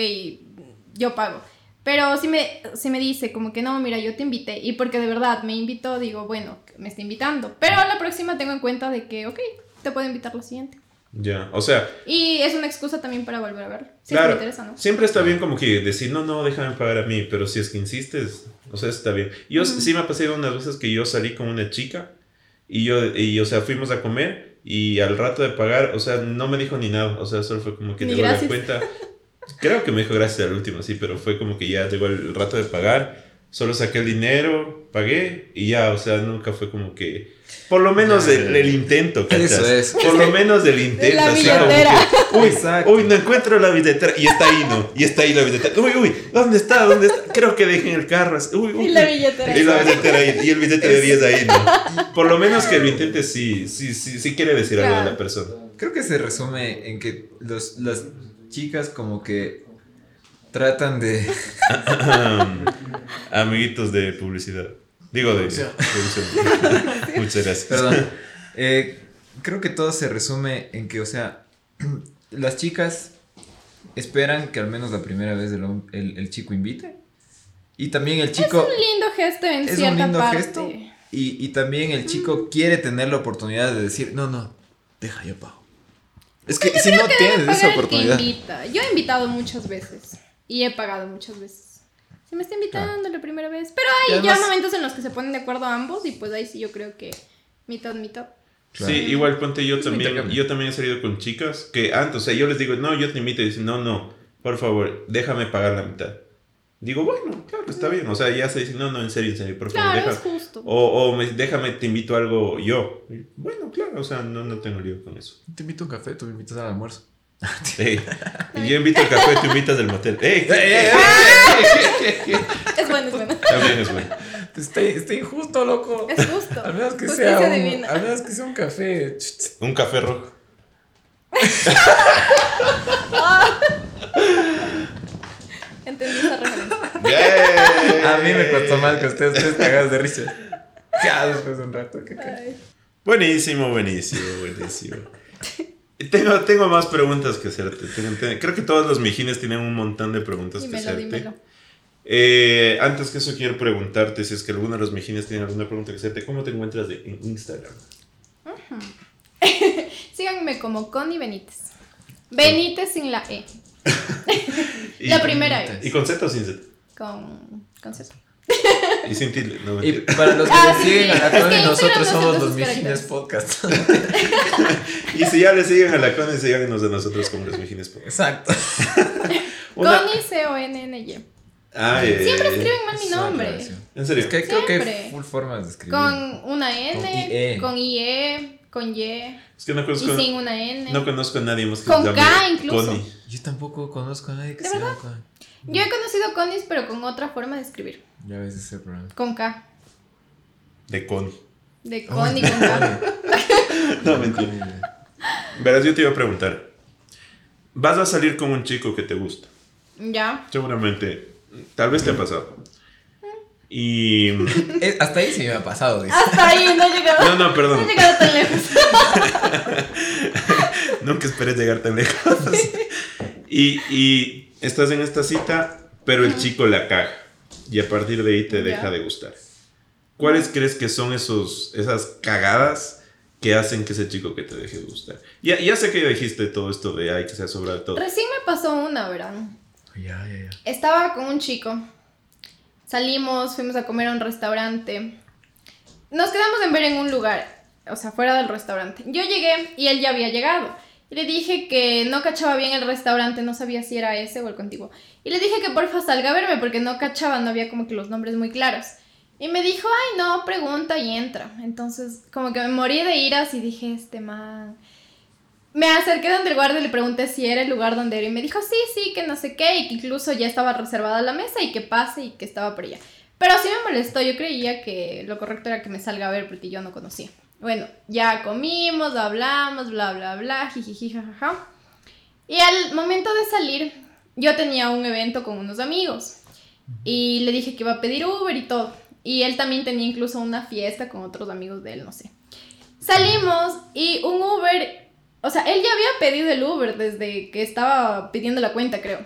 yo pago. Pero si me, si me dice como que no, mira, yo te invité y porque de verdad me invitó, digo, bueno, me está invitando. Pero la próxima tengo en cuenta de que, ok, te puedo invitar la siguiente. Ya, o sea, Y es una excusa también para volver a verlo. Que claro, interesa, ¿no? siempre está bien como que decir, no, no, déjame pagar a mí, pero si es que insistes, o sea, está bien. Yo sí me ha pasado unas veces que yo salí con una chica y yo, y, o sea, fuimos a comer y al rato de pagar, o sea, no me dijo ni nada, o sea, solo fue como que Ni la gracias. cuenta. <laughs> Creo que me dijo gracias al último, sí, pero fue como que ya llegó el rato de pagar, solo saqué el dinero, pagué y ya, o sea, nunca fue como que... Por lo menos Ya, el, intento, ¿cachas? Eso es. Por lo menos el intento. La así como billetera. que, uy, Exacto. uy, no encuentro la billetera. Y está ahí, ¿no? Y está ahí la billetera. Uy, uy, ¿dónde está? ¿Dónde está? Creo que dejé en el carro. Uy, uy. Y la billetera. Y la billetera ahí. Y el billete de 10 ahí, ¿no? <laughs> Por lo menos que lo intente, sí, sí, sí, sí quiere decir algo a la persona. Creo que se resume en que los, las chicas como que tratan de... <laughs> Amiguitos de publicidad. Digo de Producción. Muchas <laughs> gracias. Perdón. Eh, creo que todo se resume en que, o sea, <clears throat> las chicas esperan que al menos la primera vez el, el, el chico invite. Y también el chico... Es un lindo gesto en es un lindo parte. gesto. Y, y también el chico quiere tener la oportunidad de decir, no, no, deja, yo pago. Es que si no tienes esa que oportunidad. invita. Yo he invitado muchas veces. Y he pagado muchas veces. Se me está invitando la primera vez. Pero hay ya además- momentos en los que se ponen de acuerdo ambos. Y pues ahí sí yo creo que mitad, mitad. Claro. Sí, igual ponte yo también, yo también he salido con chicas que antes, o sea, yo les digo, no, yo te invito y dicen, no, no, por favor, déjame pagar la mitad. Digo, bueno, claro, está bien, o sea, ya se dicen, no, no, en serio, en serio, por favor, Claro, deja- es justo. O, o me- déjame, te invito a algo yo. Y, Bueno, claro, o sea, no, no tengo lío con eso. Te invito a un café, tú me invitas al almuerzo. <laughs> Ey, y yo invito al café, tú invitas del motel. Es bueno, es bueno. También es bueno. Está, está injusto, loco. Es justo. Al menos que Justicia sea un, al menos que sea un café. Un café rojo. <laughs> Entendí esa ¡Yay! A mí me costó más que ustedes, ustedes cagados de risa. Ya después de un rato. que-. Buenísimo, buenísimo, buenísimo. Tengo, tengo más preguntas que hacerte. Tengo- tengo- creo que todos los mijines tienen un montón de preguntas que Dímelo, hacerte. dímelo. Eh, antes que eso, quiero preguntarte si es que alguno de los mijines tiene alguna pregunta que hacerte. ¿Cómo te encuentras de- en Instagram? <laughs> Síganme como Connie Benítez. Benítez sin la E. <laughs> La primera E. ¿Y con Z o sin Z? Con, con Z. Y sin tilde. No, Y para los que Ah, sí, siguen sí. a la Es que Connie, Instagram nosotros no somos los Mijines. Podcast. <laughs> Y si ya le siguen a la Connie, síganos a nosotros como los mijines. Exacto. <laughs> Una- Connie C-O-N-N-Y. Siempre escriben mal mi nombre. ¿En serio? Es que creo que hay full formas de escribir. Con una N, Con IE. con IE, con Y Es que no conozco, y sin una N. no conozco a nadie más que Con K incluso. Connie. Yo tampoco conozco a nadie que ¿De se llame Connie. Yo he conocido Connies, pero con otra forma de escribir. Ya ves ese programa. Con K. De Connie. De Connie con K. <laughs> No, mentira. Verás, yo te iba a preguntar. Vas a salir con un chico que te gusta. Ya. Seguramente. Tal vez te ha pasado. Y. <laughs> Hasta ahí sí me ha pasado, dice. Hasta ahí no he llegado. No, no, No perdón. he llegado tan lejos. <laughs> Nunca esperes llegar tan lejos. Y, y estás en esta cita, pero el chico la caga. Y a partir de ahí te deja de gustar. ¿Cuáles crees que son esos, esas cagadas que hacen que ese chico que te deje de gustar? Ya, ya sé que dijiste todo esto de ay, que se ha sobrado todo. Recién me pasó una, ¿verdad? Ya, ya, ya. Estaba con un chico. Salimos, fuimos a comer a un restaurante. Nos quedamos en ver en un lugar, o sea, fuera del restaurante. Yo llegué y él ya había llegado. Y le dije que no cachaba bien el restaurante, no sabía si era ese o el contiguo. Y le dije que porfa salga a verme porque no cachaba, no había como que los nombres muy claros. Y me dijo, ay no, pregunta y entra. Entonces, como que me morí de iras y dije, este man. Me acerqué donde el guardia y le pregunté si era el lugar donde era y me dijo, sí, sí, que no sé qué, y que incluso ya estaba reservada la mesa y que pase y que estaba por allá. Pero sí me molestó, yo creía que lo correcto era que me salga a ver porque yo no conocía. Bueno, ya comimos, hablamos, bla, bla, bla, jijiji, jajaja. Y al momento de salir, yo tenía un evento con unos amigos y le dije que iba a pedir Uber y todo. Y él también tenía incluso una fiesta con otros amigos de él, no sé. Salimos y un Uber, o sea, él ya había pedido el Uber desde que estaba pidiendo la cuenta, creo.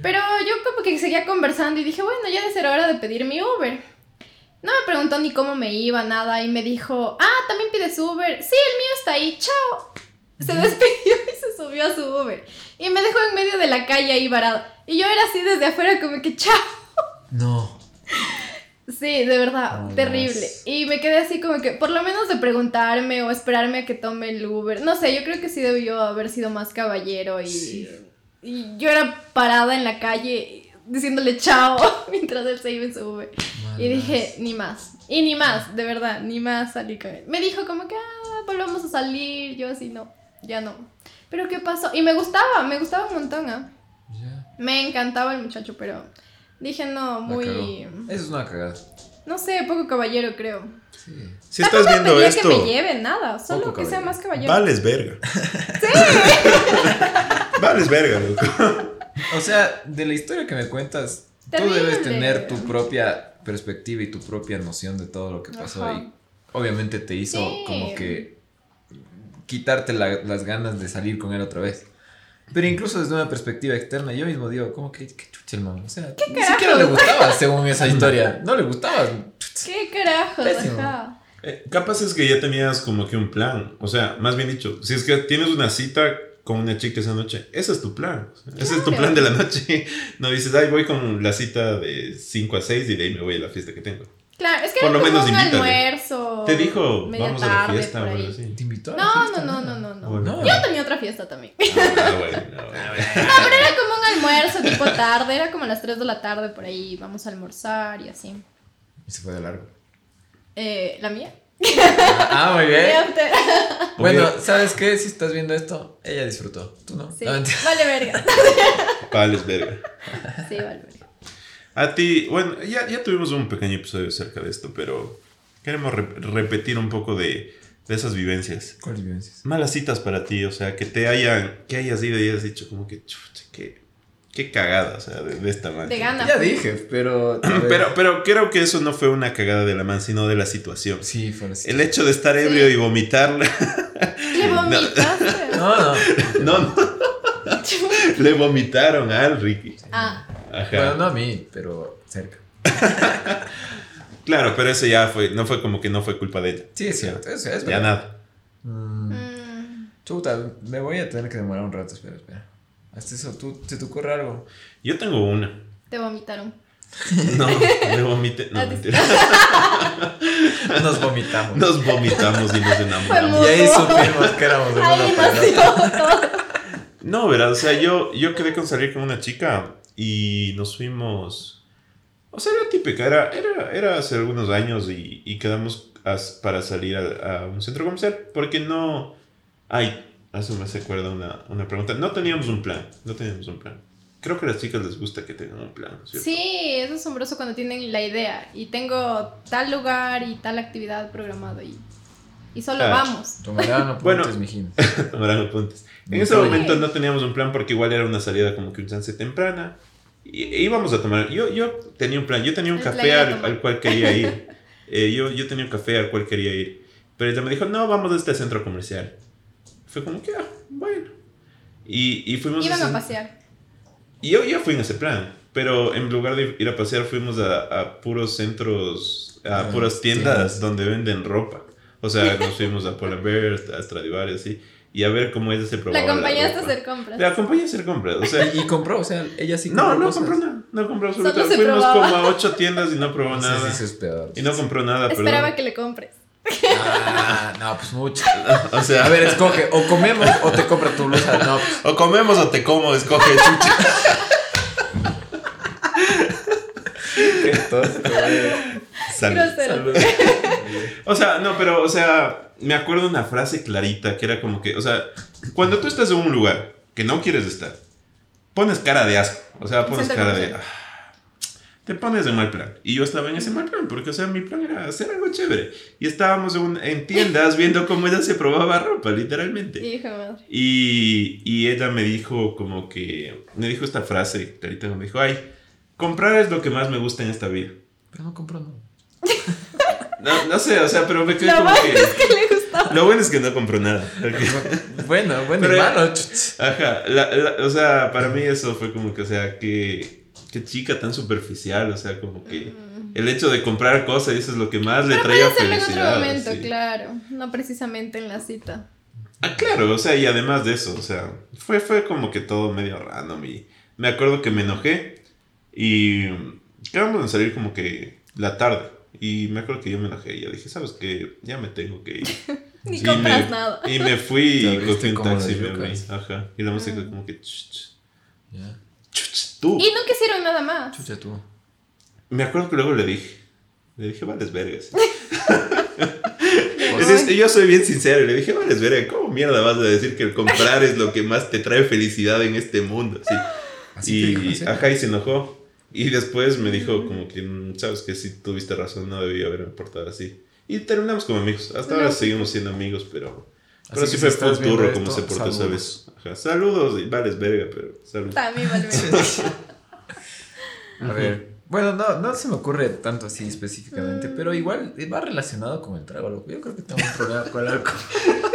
Pero yo como que seguía conversando y dije, bueno, ya debe ser hora de pedir mi Uber. No me preguntó ni cómo me iba, nada, y me dijo, ah, también pides Uber. Sí, el mío está ahí, chao. Se despidió y se subió a su Uber. Y me dejó en medio de la calle ahí varado. Y yo era así desde afuera como que, chao. No. Sí, de verdad, Oh, terrible. Dios. Y me quedé así como que, por lo menos de preguntarme o esperarme a que tome el Uber. No sé, yo creo que sí debió haber sido más caballero y, Sí. y yo era parada en la calle diciéndole chao <laughs> mientras él se iba en su Uber. Y dije, ni más. Y ni más, de verdad, ni más salí con él. Me dijo como que, ah, volvamos a salir. Yo así, no, ya no. Pero ¿qué pasó? Y me gustaba, me gustaba un montón, ¿ah? Ya. Me encantaba el muchacho, pero dije, no, muy... Eso es una cagada. No sé, poco caballero, creo. Sí. Si estás viendo pedía esto, que me lleve nada, solo que sea más caballero. vales verga. <laughs> <laughs> vales verga, loco. O sea, de la historia que me cuentas, Terrible. tú debes tener tu propia perspectiva y tu propia noción de todo lo que pasó Ajá. ahí. Obviamente te hizo Sí. como que quitarte la- las ganas de salir con él otra vez. Pero incluso desde una perspectiva externa, yo mismo digo, como que, qué chucha el man. O sea, ni carajos? siquiera le gustaba, según <laughs> esa historia. No le gustaba. ¿Qué. Ajá. Eh, capaz es que ya tenías como que un plan. O sea, más bien dicho, si es que tienes una cita con una chica esa noche, ese es tu plan. O sea, Ese es tu plan de la noche. <laughs> No dices, ay, voy con la cita de 5 a 6 y de ahí me voy a la fiesta que tengo. Claro, es que Por era lo como menos un almuerzo. Te dijo, vamos a la fiesta por o algo así. ¿Te invitó a la No, no, fiesta? no, no, no, no. Bueno. No. Yo tenía otra fiesta también. Ah, bueno, bueno. <laughs> Era como un almuerzo tipo tarde, era como las 3 de la tarde por ahí, vamos a almorzar y así. Y se fue de largo. Eh, ¿La mía? <laughs> Ah, muy bien. <laughs> Bueno, ¿sabes qué? Si estás viendo esto, ella disfrutó. Tú no. Sí, No, vale verga. <laughs> Vales verga. Sí, vale verga. A ti, bueno, ya, ya tuvimos un pequeño episodio acerca de esto, pero queremos re- repetir un poco de, de esas vivencias. ¿Cuáles vivencias? Malas citas para ti, o sea, que te hayan, que hayas ido y hayas dicho como que, chucha, qué, qué cagada, o sea, de, de esta manera. Te gana. Ya dije, pero. <clears throat> Pero, pero creo que eso no fue una cagada de la man, sino de la situación. Sí, fue así. El hecho de estar ebrio Sí. y vomitarle. <laughs> ¿Le vomitaste? No, no. <laughs> No, no, <laughs> le vomitaron al Ricky. Ah, Ajá. Bueno, no a mí, pero cerca. Claro, pero eso ya fue, no fue como que no fue culpa de ella. Sí, es cierto. Es Ya verdad. nada. Mm, mm, chuta, me voy a tener que demorar un rato. Espera, espera. Hasta eso, ¿tú, ¿se te ocurre algo? Yo tengo una. te vomitaron. No, le vomité. No, <laughs> Ah, mentira. <laughs> Nos vomitamos. Nos vomitamos y nos enamoramos. Y ahí supimos que éramos de Ahí todo. No, ¿verdad? O sea, yo, yo quedé con salir con una chica y nos fuimos. O sea, era típica, era, era, era hace algunos años y, y quedamos para salir a, a un centro comercial porque no. Ay, eso me acuerda una, una pregunta. No teníamos un plan, no teníamos un plan. Creo que a las chicas les gusta que tengan un plan, ¿no es ¿cierto? Sí, es asombroso cuando tienen la idea y tengo tal lugar y tal actividad programado y, y solo Ah. vamos. Tomarán apuntes, Bueno. mijín. <laughs> Tomarán apuntes. En ese momento no teníamos un plan porque igual era una salida como que un chance temprana. Y e íbamos a tomar. Yo, yo tenía un plan. Yo tenía un café al, al cual quería ir. <laughs> Eh, yo, yo tenía un café al cual quería ir. Pero ella me dijo, no, vamos a este centro comercial. Fue como que, ah, bueno. Y, y fuimos Iban ese- a pasear. Y yo, yo fui en ese plan. Pero en lugar de ir a pasear, fuimos a, a puros centros, a Ah, puras tiendas, tiendas. donde venden ropa. O sea, <laughs> nos fuimos a Pull&Bear, a Stradivarius, así. Y a ver cómo ella se La probaba acompañaste a ropa. hacer compras. La acompañé a hacer compras. O sea, Y, y compró, o sea, ella sí no, no cosas. compró nada. No compró absolutamente Fuimos probaba. como a ocho tiendas y no probó Sí, nada. sí, sí, es peor. Y no compró nada, Esperaba perdón. que le compres. Ah, no, pues mucho. O sea, A ver, escoge, o comemos o te compra tu blusa. No, pues, o comemos o te como, escoge chucha. qué tosco, güey. Salud. Grosero. Salud. O sea, no, pero, o sea, me acuerdo una frase clarita que era como que, o sea, cuando tú estás en un lugar que no quieres estar, pones cara de asco. O sea, pones cara de. ah, te pones de mal plan. Y yo estaba en ese mal plan, porque, o sea, mi plan era hacer algo chévere. Y estábamos en, un- en tiendas <laughs> viendo cómo ella se probaba ropa, literalmente. Hijo de madre. Y, y ella me dijo como que, me dijo esta frase clarita, me dijo, ay, comprar es lo que más me gusta en esta vida. Pero no compró, no. <laughs> No, no sé, o sea, pero me quedé Lo como bueno que... es que le gustaba. Lo bueno es que no compró nada. Bueno, bueno, Pero- y malo. Ajá, la- la- o sea, para mí eso fue como que, o sea, que, que chica tan superficial, o sea, como que el hecho de comprar cosas, eso es lo que más le traía puede hacerlo en otro felicidad. momento, sí. claro. No precisamente en la cita. Ah, claro, o sea, y además de eso, o sea, fue, fue como que todo medio random y me acuerdo que me enojé y acabamos de salir como que la tarde y me acuerdo que yo me enojé y yo dije, ¿sabes qué? Ya me tengo que ir. <laughs> Ni Y compras me- nada. Y me fui y cogí un taxi y me. Ajá. Y la música Ah. como que... ch, ch, ch, tú. Y no quisieron nada más. chucha tú. Me acuerdo que luego le dije. Le dije, vales vergas. <laughs> Yo soy bien sincero y le dije, vales verga, ¿cómo mierda vas a decir que el comprar es lo que más te trae felicidad en este mundo? Sí. Así te dijo, ¿en Y, ajá, y se enojó. Y después me dijo como que, "Mm, sabes que sí tuviste razón, no debía haberme portado así. Y terminamos como amigos. Hasta ahora seguimos siendo amigos, pero... Pero Así sí fue si estás full turro viendo como se portó esa saludos. vez. Ajá, saludos y vales verga, pero saludos. También vale. <laughs> A ver. Bueno, no, no se me ocurre tanto así específicamente, pero igual va relacionado con el trago, loco. Yo creo que tengo un problema con el alcohol. <laughs>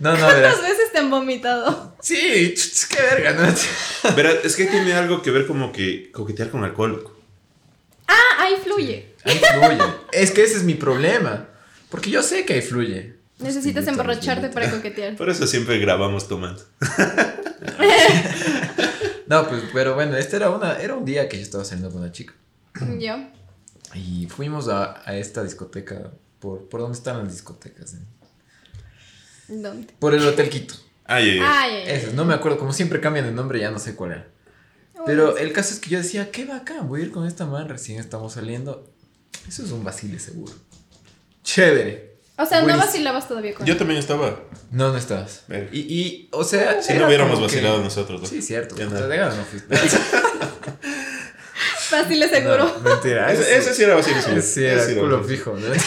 No, no, verás. ¿Cuántas veces te han vomitado? Sí, qué verga, ¿no? <laughs> Verá, es que tiene algo que ver como que coquetear con alcohol, loco. Ah, ahí fluye. Ahí fluye. Es que ese es mi problema. Porque yo sé que ahí fluye. Necesitas Los emborracharte para coquetear. Por eso siempre grabamos tomando. <laughs> No, pues, pero bueno, este era una, era un día que yo estaba saliendo con una chica. Yo. Y fuimos a, a esta discoteca. Por, ¿Por dónde están las discotecas? eh? ¿Dónde? Por el Hotel Quito. Ay, ay, ay. Ay, ay, ay. Eso, no me acuerdo, como siempre cambian de nombre, ya no sé cuál era. Pero el caso es que yo decía, qué bacán, voy a ir con esta man, recién estamos saliendo. Eso es un vacile seguro. Chévere. O sea, no vacilabas todavía con Yo él. también estaba. No, no estabas. Y, y, o sea, Si era no hubiéramos como que- vacilado nosotros. ¿no? Sí, cierto. Ya de gana no fuiste. <laughs> Vacile seguro. No, mentira. Ese, ese sí era vacío. Ese sí era Ese sí culo fijo. ¿no? <laughs>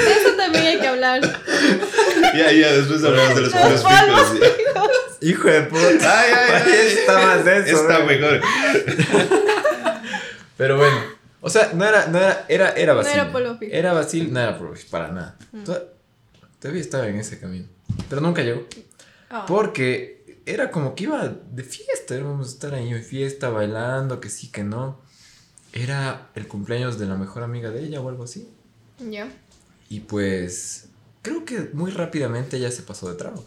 Eso también hay que hablar. <laughs> Ya, ya, después hablamos de los Los culos fijos. Hijo de puta. Ay, ay, ay. Está más denso. Está güey. mejor. Pero bueno, o sea, no era, no era, era, era No Basil. era Polo Fijo. Era Basil, no era Polo para nada. Toda- Todavía estaba en ese camino. Pero nunca llegó. Ah. Porque era como que iba de fiesta, íbamos a estar ahí en fiesta, bailando, que sí, que no. Era el cumpleaños de la mejor amiga de ella o algo así. Yo. Y pues, creo que muy rápidamente ella se pasó de tragos.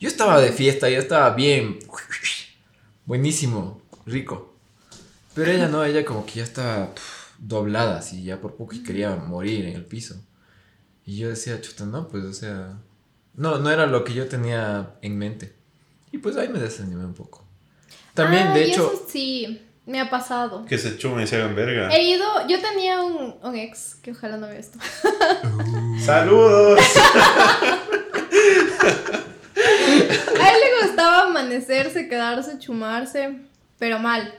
Yo estaba de fiesta, yo estaba bien. <laughs> Buenísimo, rico. Pero ella no, ella como que ya estaba doblada, así, ya por poco y quería morir en el piso. Y yo decía, chuta, no, pues, o sea. No, no era lo que yo tenía en mente. Y pues ahí me desanimé un poco. También, Ah, de y hecho. eso sí, me ha pasado. Que se chumen y se hagan verga. He ido, yo tenía un, un ex que ojalá no vea esto. <laughs> ¡Saludos! <laughs> A él le gustaba amanecerse, quedarse, chumarse, pero mal.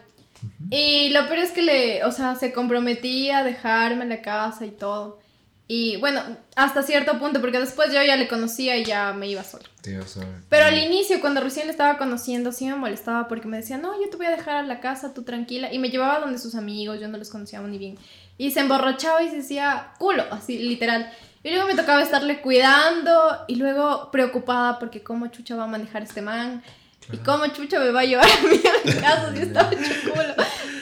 Y lo peor es que le, o sea, se comprometía a dejarme la casa y todo. Y bueno, hasta cierto punto, porque después yo ya le conocía y ya me iba sola. Pero al inicio, cuando recién le estaba conociendo, sí me molestaba porque me decía, no, yo te voy a dejar a la casa, tú tranquila. Y me llevaba donde sus amigos, yo no los conocía ni bien. Y se emborrachaba y se decía culo, así literal. Y luego me tocaba estarle cuidando y luego preocupada porque cómo chucha va a manejar este man. Y cómo chucha me va a llevar a mí a mi casa si estaba hecho <laughs> culo.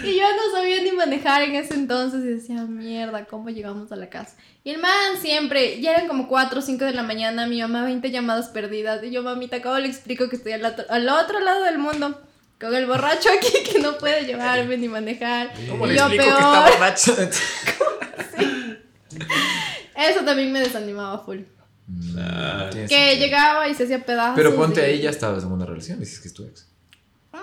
Y yo no sabía ni manejar en ese entonces y decía, mierda, ¿cómo llegamos a la casa? Y el man siempre, ya eran como 4 o 5 de la mañana, mi mamá 20 llamadas perdidas. Y yo, mamita, ¿cómo le explico que estoy al otro, al otro lado del mundo? Con el borracho aquí que no puede llevarme ni manejar. ¿Cómo y le yo explico que peor. está borracho? <laughs> Eso también me desanimaba full. Tiene Que sentido. llegaba y se hacía pedazos. Pero ponte y- ahí, ya estabas en una relación, dices que es tu ex. En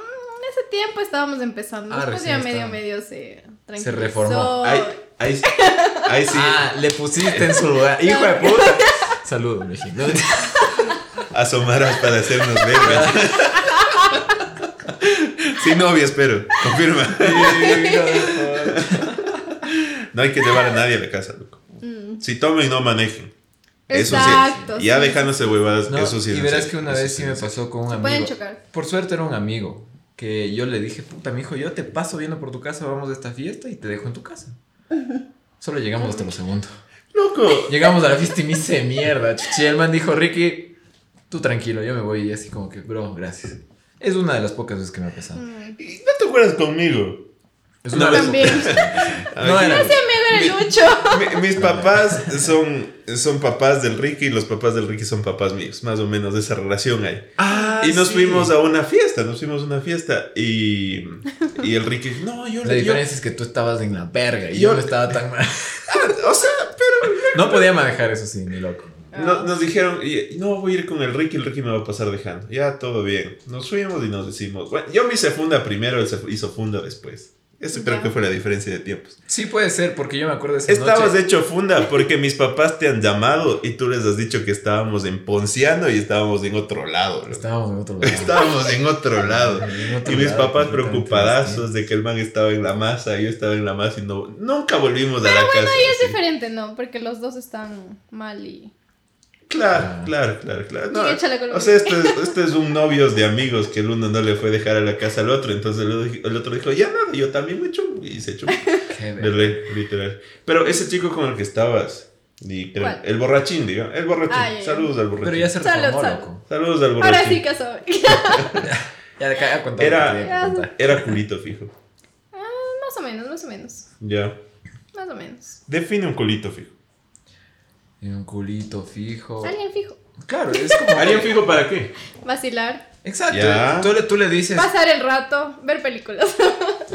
ese tiempo estábamos empezando. Ah, Después ya medio, medio se tranquilizó. Se reformó. Ahí, ahí, sí- ahí sí. Ah, le pusiste en su lugar. Hijo de puta. Saludos, México. Asomaras para hacernos verga. Sin novia, espero. Confirma. No hay que llevar a nadie a la casa, loco. Si tomen, no manejen. Eso. Exacto, sí. Ya sí. dejándose huevadas, No, eso sí. y es verás que una vez eso sí me pasó con un amigo. pueden chocar. Por suerte era un amigo. Que yo le dije, puta, mi hijo, yo te paso viendo por tu casa, vamos a esta fiesta y te dejo en tu casa. Solo llegamos hasta lo segundo. Loco. Llegamos a la fiesta y me hice mierda. Chuchi, el man dijo, Ricky, tú tranquilo, yo me voy. Y así como que, bro, gracias. Es una de las pocas veces que me ha pasado. ¿Y ¿No te acuerdas conmigo? Es una No, vez. También. <laughs> No era. Ese amigo era Mi- Lucho. Mi- mis papás son, son papás del Ricky y los papás del Ricky son papás míos. Más o menos de esa relación hay. Ah, Y nos sí. fuimos a una fiesta, nos fuimos a una fiesta y, y el Ricky, no, yo La yo- diferencia es que tú estabas en la verga y Yo- yo no estaba tan mal. Ah, o sea, pero No podía manejar eso sí, ni loco. no- nos dijeron, no, voy a ir con el Ricky, el Ricky me va a pasar dejando. Ya, todo bien. Nos fuimos y nos decimos, bueno, yo me hice funda primero, él se hizo funda después. Eso creo Ya. que fue la diferencia de tiempos. Sí puede ser, porque yo me acuerdo de esa Estabas noche. hecho funda porque mis papás te han llamado y tú les has dicho que estábamos en Ponciano y estábamos en otro lado. loco. Estábamos en otro <laughs> lado. Estábamos en otro lado. En otro Y mis lado, papás preocupadazos de que el man estaba en la masa, yo estaba en la masa y no, nunca volvimos a la casa. Es así. diferente, ¿no? Porque los dos están mal y. Claro, claro, claro, claro. No, con lo o sea, esto es, esto es un novios de amigos que el uno no le fue a dejar a la casa al otro, entonces el otro, el otro dijo, ya nada, yo también me echo y se ley, <laughs> literal. Pero ese chico con el que estabas, y creo- ¿Cuál? el borrachín, digo, el borrachín. Ah. Saludos al borrachín. Pero ya se Salud, reformó, salud. loco. Saludos al borrachín. Ahora sí que soy. <laughs> <laughs> Ya, Era- lo que tenía que contar. Era culito fijo. Ah, más o menos, más o menos. Ya. Más o menos. Define un culito fijo. Y un culito fijo. Alguien fijo. Claro, es como. <laughs> ¿Alguien fijo para qué? Vacilar. Exacto. Ya. Tú, le, tú le dices. Pasar el rato. Ver películas. <laughs>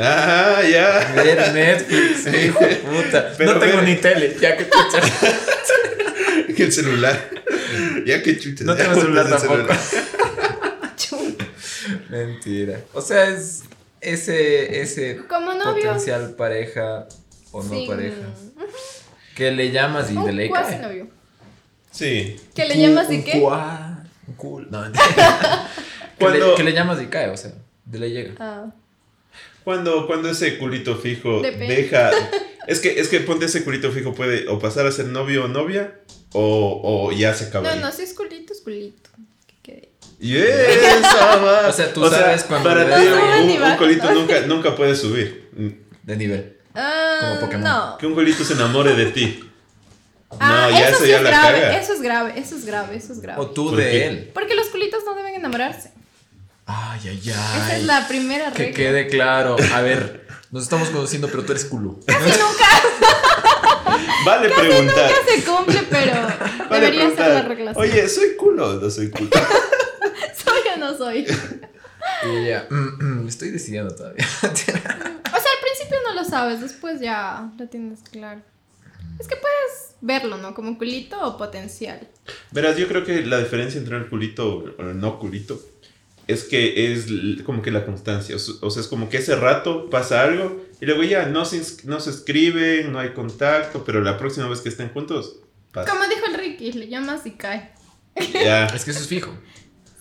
Ah, ya. Ver Netflix, <laughs> hijo de puta. Pero no tengo ver- ni tele, ya que chucha. El celular. Ya que chuches. No tengo celular tampoco. Chum. Mentira. O sea, es ese, ese Como novio. potencial pareja o no Sin- pareja. Que le llamas y de Un ley cuasi cae. novio. Sí. ¿Que le llamas y un qué? cua- un cool. No, <laughs> que, Cuando- le, que le llamas y cae, o sea, de ley llega. Ah. Cuando, cuando ese culito fijo Depende. deja. <laughs> Es que, es que ponte ese culito fijo puede o pasar a ser novio o novia o, o ya se acaba. No, ahí. no, si es culito, es culito. Yes. <laughs> O sea, tú sabes cuando para le ti un, un baja, colito ¿no? nunca, nunca puede subir. De nivel. Ah, Como Pokémon. No. Que un colito se enamore de ti. Ah, no, ya eso, eso sí ya es la grave. caga. Eso es grave, eso es grave, eso es grave. O tú ¿Por de qué? él. Porque los culitos no deben enamorarse. Ay, ay, Esa ay. es la primera Que regla. quede claro. A ver, nos estamos conociendo, pero tú eres culo. <laughs> Vale preguntar. Nunca se cumple, pero <laughs> Vale debería ser la regla. Oye, ¿soy culo o no soy culo? <laughs> ¿Soy o no soy? Y ya, mm, me estoy decidiendo todavía. O sea, al principio no lo sabes, después ya lo tienes claro. Es que puedes verlo, ¿no? Como culito o potencial. Verás, yo creo que la diferencia entre el culito o el no culito es que es como que la constancia. O, sea, es como que ese rato pasa algo y luego ya no se, no se escriben, no hay contacto, pero la próxima vez que estén juntos, pasa. Como dijo el Ricky, le llamas y cae. Ya. es que eso es fijo.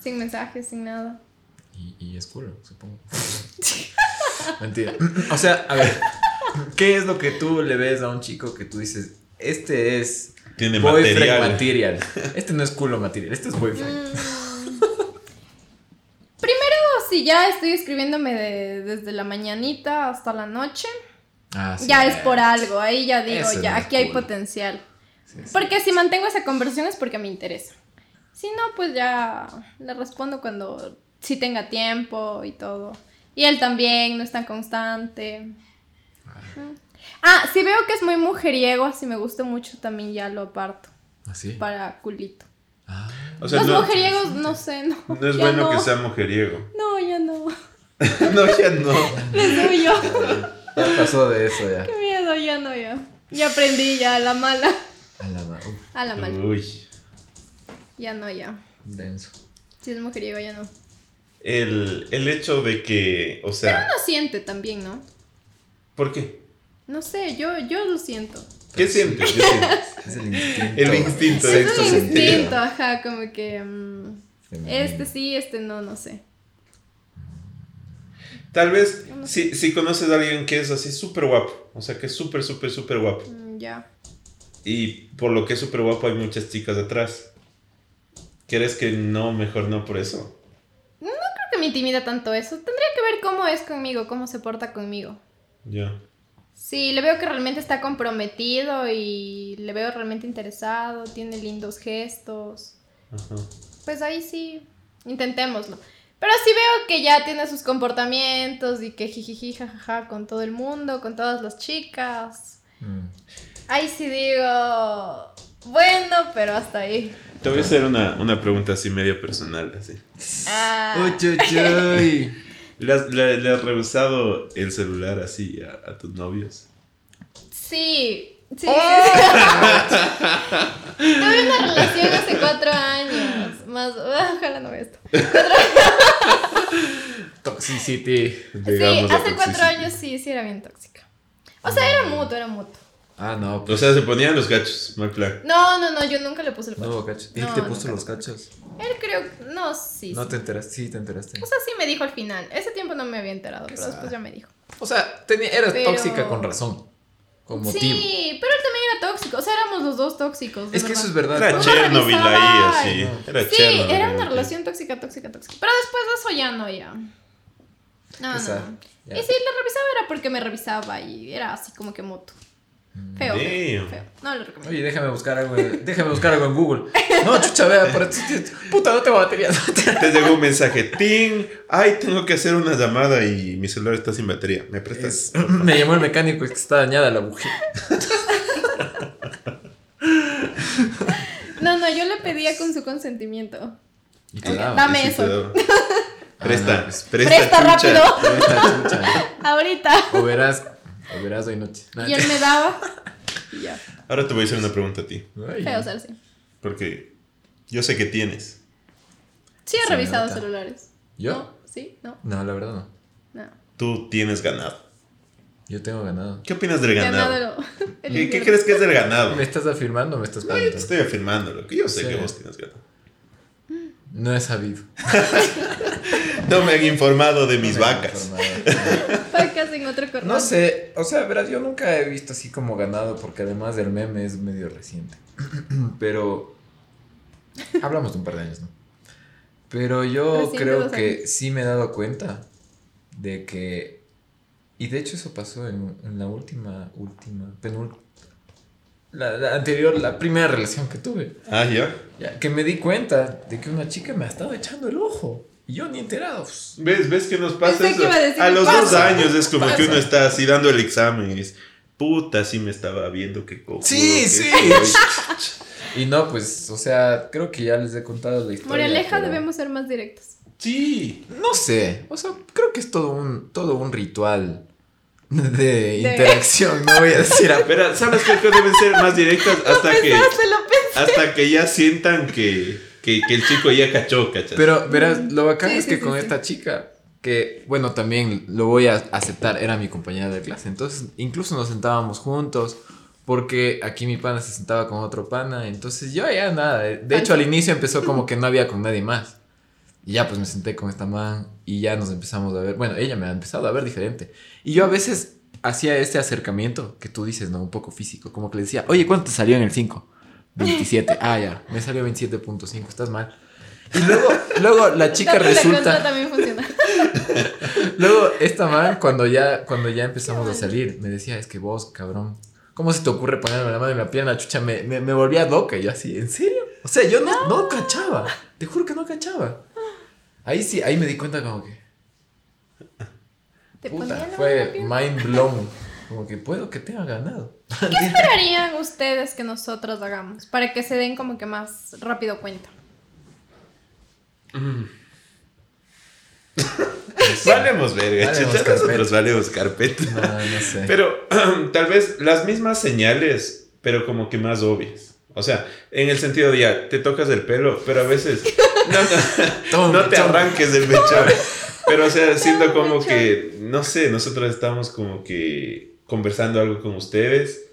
Sin mensajes, sin nada. Y, y es culo, supongo. <laughs> Mentira. O sea, a ver, ¿qué es lo que tú le ves a un chico que tú dices, este es Tiene boyfriend material. material? Este no es culo material, este es boyfriend. Mm. <laughs> Primero, si ya estoy escribiéndome de- desde la mañanita hasta la noche, Ah, sí. ya es por algo. Ahí ya digo, Eso ya no aquí hay potencial. Sí, sí. Porque si mantengo esa conversación es porque me interesa. Si no, pues ya le respondo cuando sí tenga tiempo y todo. Y él también, no es tan constante. Ah, si veo que es muy mujeriego, si me gusta mucho, también ya lo aparto Así. para culito. Ah, O sea, Los no, mujeriegos, no sé, no. no es <laughs> bueno no. que sea mujeriego. No, ya no. <laughs> no, ya no. Les huyo. ya pasó de eso ya. Qué miedo, ya no, ya. Ya aprendí, ya, a la mala. A la ma- uf, A la mala. Uy. Ya no, ya. denso. Si es mujeriego, ya no. El, el hecho de que, o sea, Uno siente también, ¿no? ¿por qué? No sé, yo, yo lo siento. ¿Qué sientes? ¿Qué sientes? <laughs> Es el instinto. El instinto. Es Sexto un sentido. instinto, ajá, como que... mm, este sí, este no, no sé. Tal vez No si, si conoces a alguien que es así súper guapo, o sea, que es súper, súper, súper guapo, Mm, ya. y por lo que es súper guapo hay muchas chicas atrás. ¿Quieres que no, mejor no por eso? Me intimida tanto eso. Tendría que ver cómo es conmigo, cómo se porta conmigo. Ya. Sí, le veo que realmente está comprometido y le veo realmente interesado, tiene lindos gestos. Ajá. Pues ahí sí, intentémoslo. Pero sí veo que ya tiene sus comportamientos y que jijiji, jajaja con todo el mundo, con todas las chicas. Mm. Ahí sí digo, bueno, pero hasta ahí. Te voy a hacer una, una pregunta así media personal, así. Ah, Uy, uy, uy. <laughs> ¿Le has, le- le has rehusado el celular así a, a tus novios? sí, sí. ¡Oh! Tuve una relación hace cuatro años. Más, <laughs> ojalá no vea esto. <laughs> Toxicity. Sí, hace cuatro años sí, sí era bien tóxica. O sea, era mutuo, era mutuo. Ah, no, O pues. sea, se ponían los gachos, mal plan. No, no, no, yo nunca le puse el No cuatro. hubo cachos. ¿Y No, te no, puso no. los cachos? Él creo, no, sí. No sí. te enteraste. Sí, te enteraste. O sea, sí me dijo al final. Ese tiempo no me había enterado, pero después ya me dijo. O sea, tenía, eras Pero- tóxica con razón. Con motivo. Sí, pero él también era tóxico. O sea, éramos los dos tóxicos. Es que eso es verdad. Era Chernobyl ahí, así. y- Era Sí, Chernobyl. era una relación tóxica, tóxica, tóxica. Pero después de eso ya no, ya. No, no. no. Y si le revisaba era porque me revisaba y era así como que moto. Feo, feo. No lo recomiendo. Oye, déjame buscar algo. en- Déjame buscar algo en Google. No, chucha, vea, por esto. Puta, no tengo batería. Te llegó un mensaje, Ting, ay, tengo que hacer una llamada y mi celular está sin batería. ¿Me prestas? Es- me llamó el mecánico y que está dañada la bujía. No, no, yo le pedía con su consentimiento. Y te daba. Dame eso. te daba. <laughs> Presta, no, pues, presta, Presta chucha. rápido. Pero esta chucha, Ahorita. O verás, o verás hoy noche. Y él me daba. <laughs> Y ya. Ahora te voy a hacer una pregunta a ti, Ay. Feo ser así. porque yo sé que tienes. Sí he Se revisado celulares. ¿Yo? ¿No? ¿Sí? ¿No? No, la verdad no. No. Tú tienes ganado. Yo tengo ganado. ¿Qué opinas del ganado? Ganado <laughs> el ¿Qué, crees que es del ganado? ¿Me estás afirmando o me estás No, yo te preguntando? estoy afirmando, lo que yo sé Sí. que vos tienes ganado. No he sabido. <laughs> No me han informado de mis No vacas. informado. <laughs> Vacas en otro corral. No sé, o sea, verás, yo nunca he visto así como ganado porque además del meme es medio reciente. <clears throat> Pero hablamos de un par de años, ¿no? Pero yo Reciente, creo que sí me he dado cuenta de que y de hecho eso pasó en, en la última última penúltima la, la anterior, la primera relación que tuve. Ah, ya. Ya, que me di cuenta de que una chica me ha estado echando el ojo. Y yo ni enterado. ¿Ves, ¿Ves que nos pasa Pensé eso? que iba a decir, los pasa, dos años es como que pasa. uno está así dando el examen y dice, puta, sí me estaba viendo que cojo. Sí, sí. <laughs> Y no, pues, o sea, creo que ya les he contado la historia. Moraleja, pero- debemos ser más directos. Sí. No sé. O sea, creo que es todo un, todo un ritual <laughs> de interacción. No voy a decir a Pero, ¿sabes qué? Que deben ser más directas hasta que, Pensaste, lo pensé. hasta que ya sientan que, que, que el chico ya cachó, ¿cachas? Pero, verás, lo bacán Sí, es sí, que sí, con sí. esta chica, que, bueno, también lo voy a aceptar, era mi compañera de clase. Entonces, incluso nos sentábamos juntos. Porque aquí mi pana se sentaba con otro pana. Entonces yo ya nada. De hecho, al inicio empezó como que no había con nadie más. Y ya pues me senté con esta man y ya nos empezamos a ver. Bueno, ella me ha empezado a ver diferente. Y yo a veces hacía este acercamiento que tú dices, ¿no? Un poco físico. Como que le decía, oye, ¿cuánto te salió en el 5? 27. Ah, ya, me salió 27.5, estás mal. Y luego, luego la chica la resulta... también funciona. <laughs> Luego esta man, cuando ya, cuando ya empezamos a salir, me decía, es que vos, cabrón, ¿cómo se te ocurre ponerme la mano en la pierna? Chucha, me, me, me volvía loca. Y yo así, ¿en serio? O sea, yo no, no cachaba. Te juro que no cachaba. Ahí sí, ahí me di cuenta como que, Te puta, fue mind blown. Como que puedo que tenga ganado. ¿Qué <laughs> harían ustedes que nosotros hagamos? Para que se den como que más rápido cuenta. <laughs> Valemos verga, Valemos nosotros valemos carpeta. No, no sé. Pero <clears throat> tal vez las mismas señales, pero como que más obvias. O sea, en el sentido de ya, te tocas el pelo, pero a veces <laughs> no, no, <laughs> no te arranques del mechón. Pero o sea, siento como que, no sé, nosotros estamos como que conversando algo con ustedes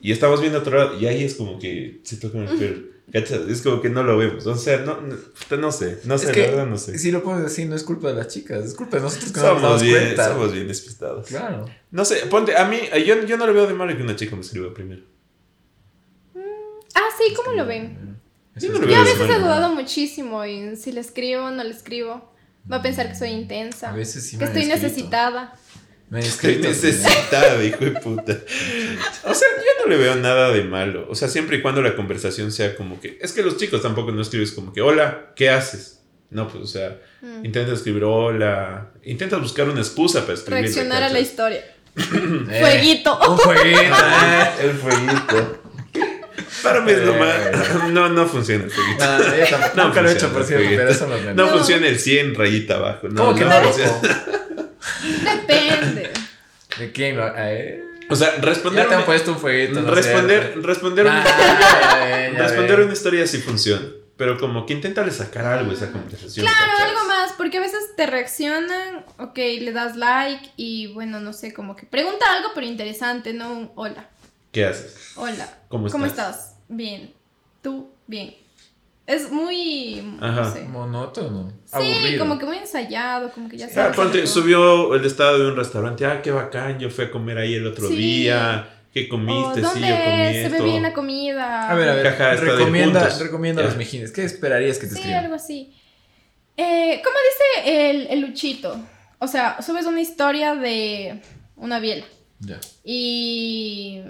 y estamos viendo otro lado y ahí es como que se tocan el pelo. <laughs> ¿Cachas? Es como que no lo vemos. O sea, no, no, no sé, no sé, es que, la verdad no sé. si lo pones así, no es culpa de las chicas, es culpa de nosotros que no nos Somos damos bien, cuenta. somos bien despistados. Claro. No sé, ponte, a mí, yo, yo no le veo de malo que una chica me escriba primero. Ah, sí, ¿cómo lo ven? Yo es no lo Yo a veces he dudado muchísimo en si le escribo o no le escribo. Va a pensar que soy intensa. A veces sí que me estoy escrito. necesitada. Me Estoy necesitada, <laughs> hijo de puta. O sea, yo no le veo nada de malo. O sea, siempre y cuando la conversación sea como que. Es que los chicos tampoco no escribes como que, hola, ¿qué haces? No, pues, o sea, Mm. intentas escribir hola. Intentas buscar una excusa para escribir. Reaccionar a la historia. <laughs> Eh, Fueguito. Un fueguito. eh. El fueguito. <laughs> Para mí es lo Eh. más. <laughs> No, no funciona el fueguito. No, no, yo tampoco- No nunca lo he hecho, funciona por el cierto, pero eso los memes. No, No. funciona el 100 rayita abajo. No, ¿Cómo que no no? funciona. Depende. ¿De quién eh? O sea, responder. Ya te han puesto un fueguito. ¿no es responder, cierto? responder, una, Ah, responder una historia sí funciona. Pero como que inténtale sacar algo a esa conversación. Claro, algo más, porque a veces te reaccionan, ok, le das like y bueno, no sé, como que pregunta algo pero interesante, no un hola, ¿Qué haces? hola, ¿Cómo estás? estás? Bien, tú, bien. Es muy, Ajá. no sé. Monótono. Sí, aburrido. como que muy ensayado, como que ya Ah, sabes. ponte, algo. subió el estado de un restaurante. Ah, qué bacán. Yo fui a comer ahí el otro Sí. día. ¿Qué O, comiste? ¿Dónde sí, yo comí se esto. ve bien la comida? A ver, a ver. De recomienda recomienda los mejines. ¿Qué esperarías que te Sí, escriban? algo así. Eh, ¿Cómo dice el, el Luchito? O sea, subes una historia de una biela. Ya. Y.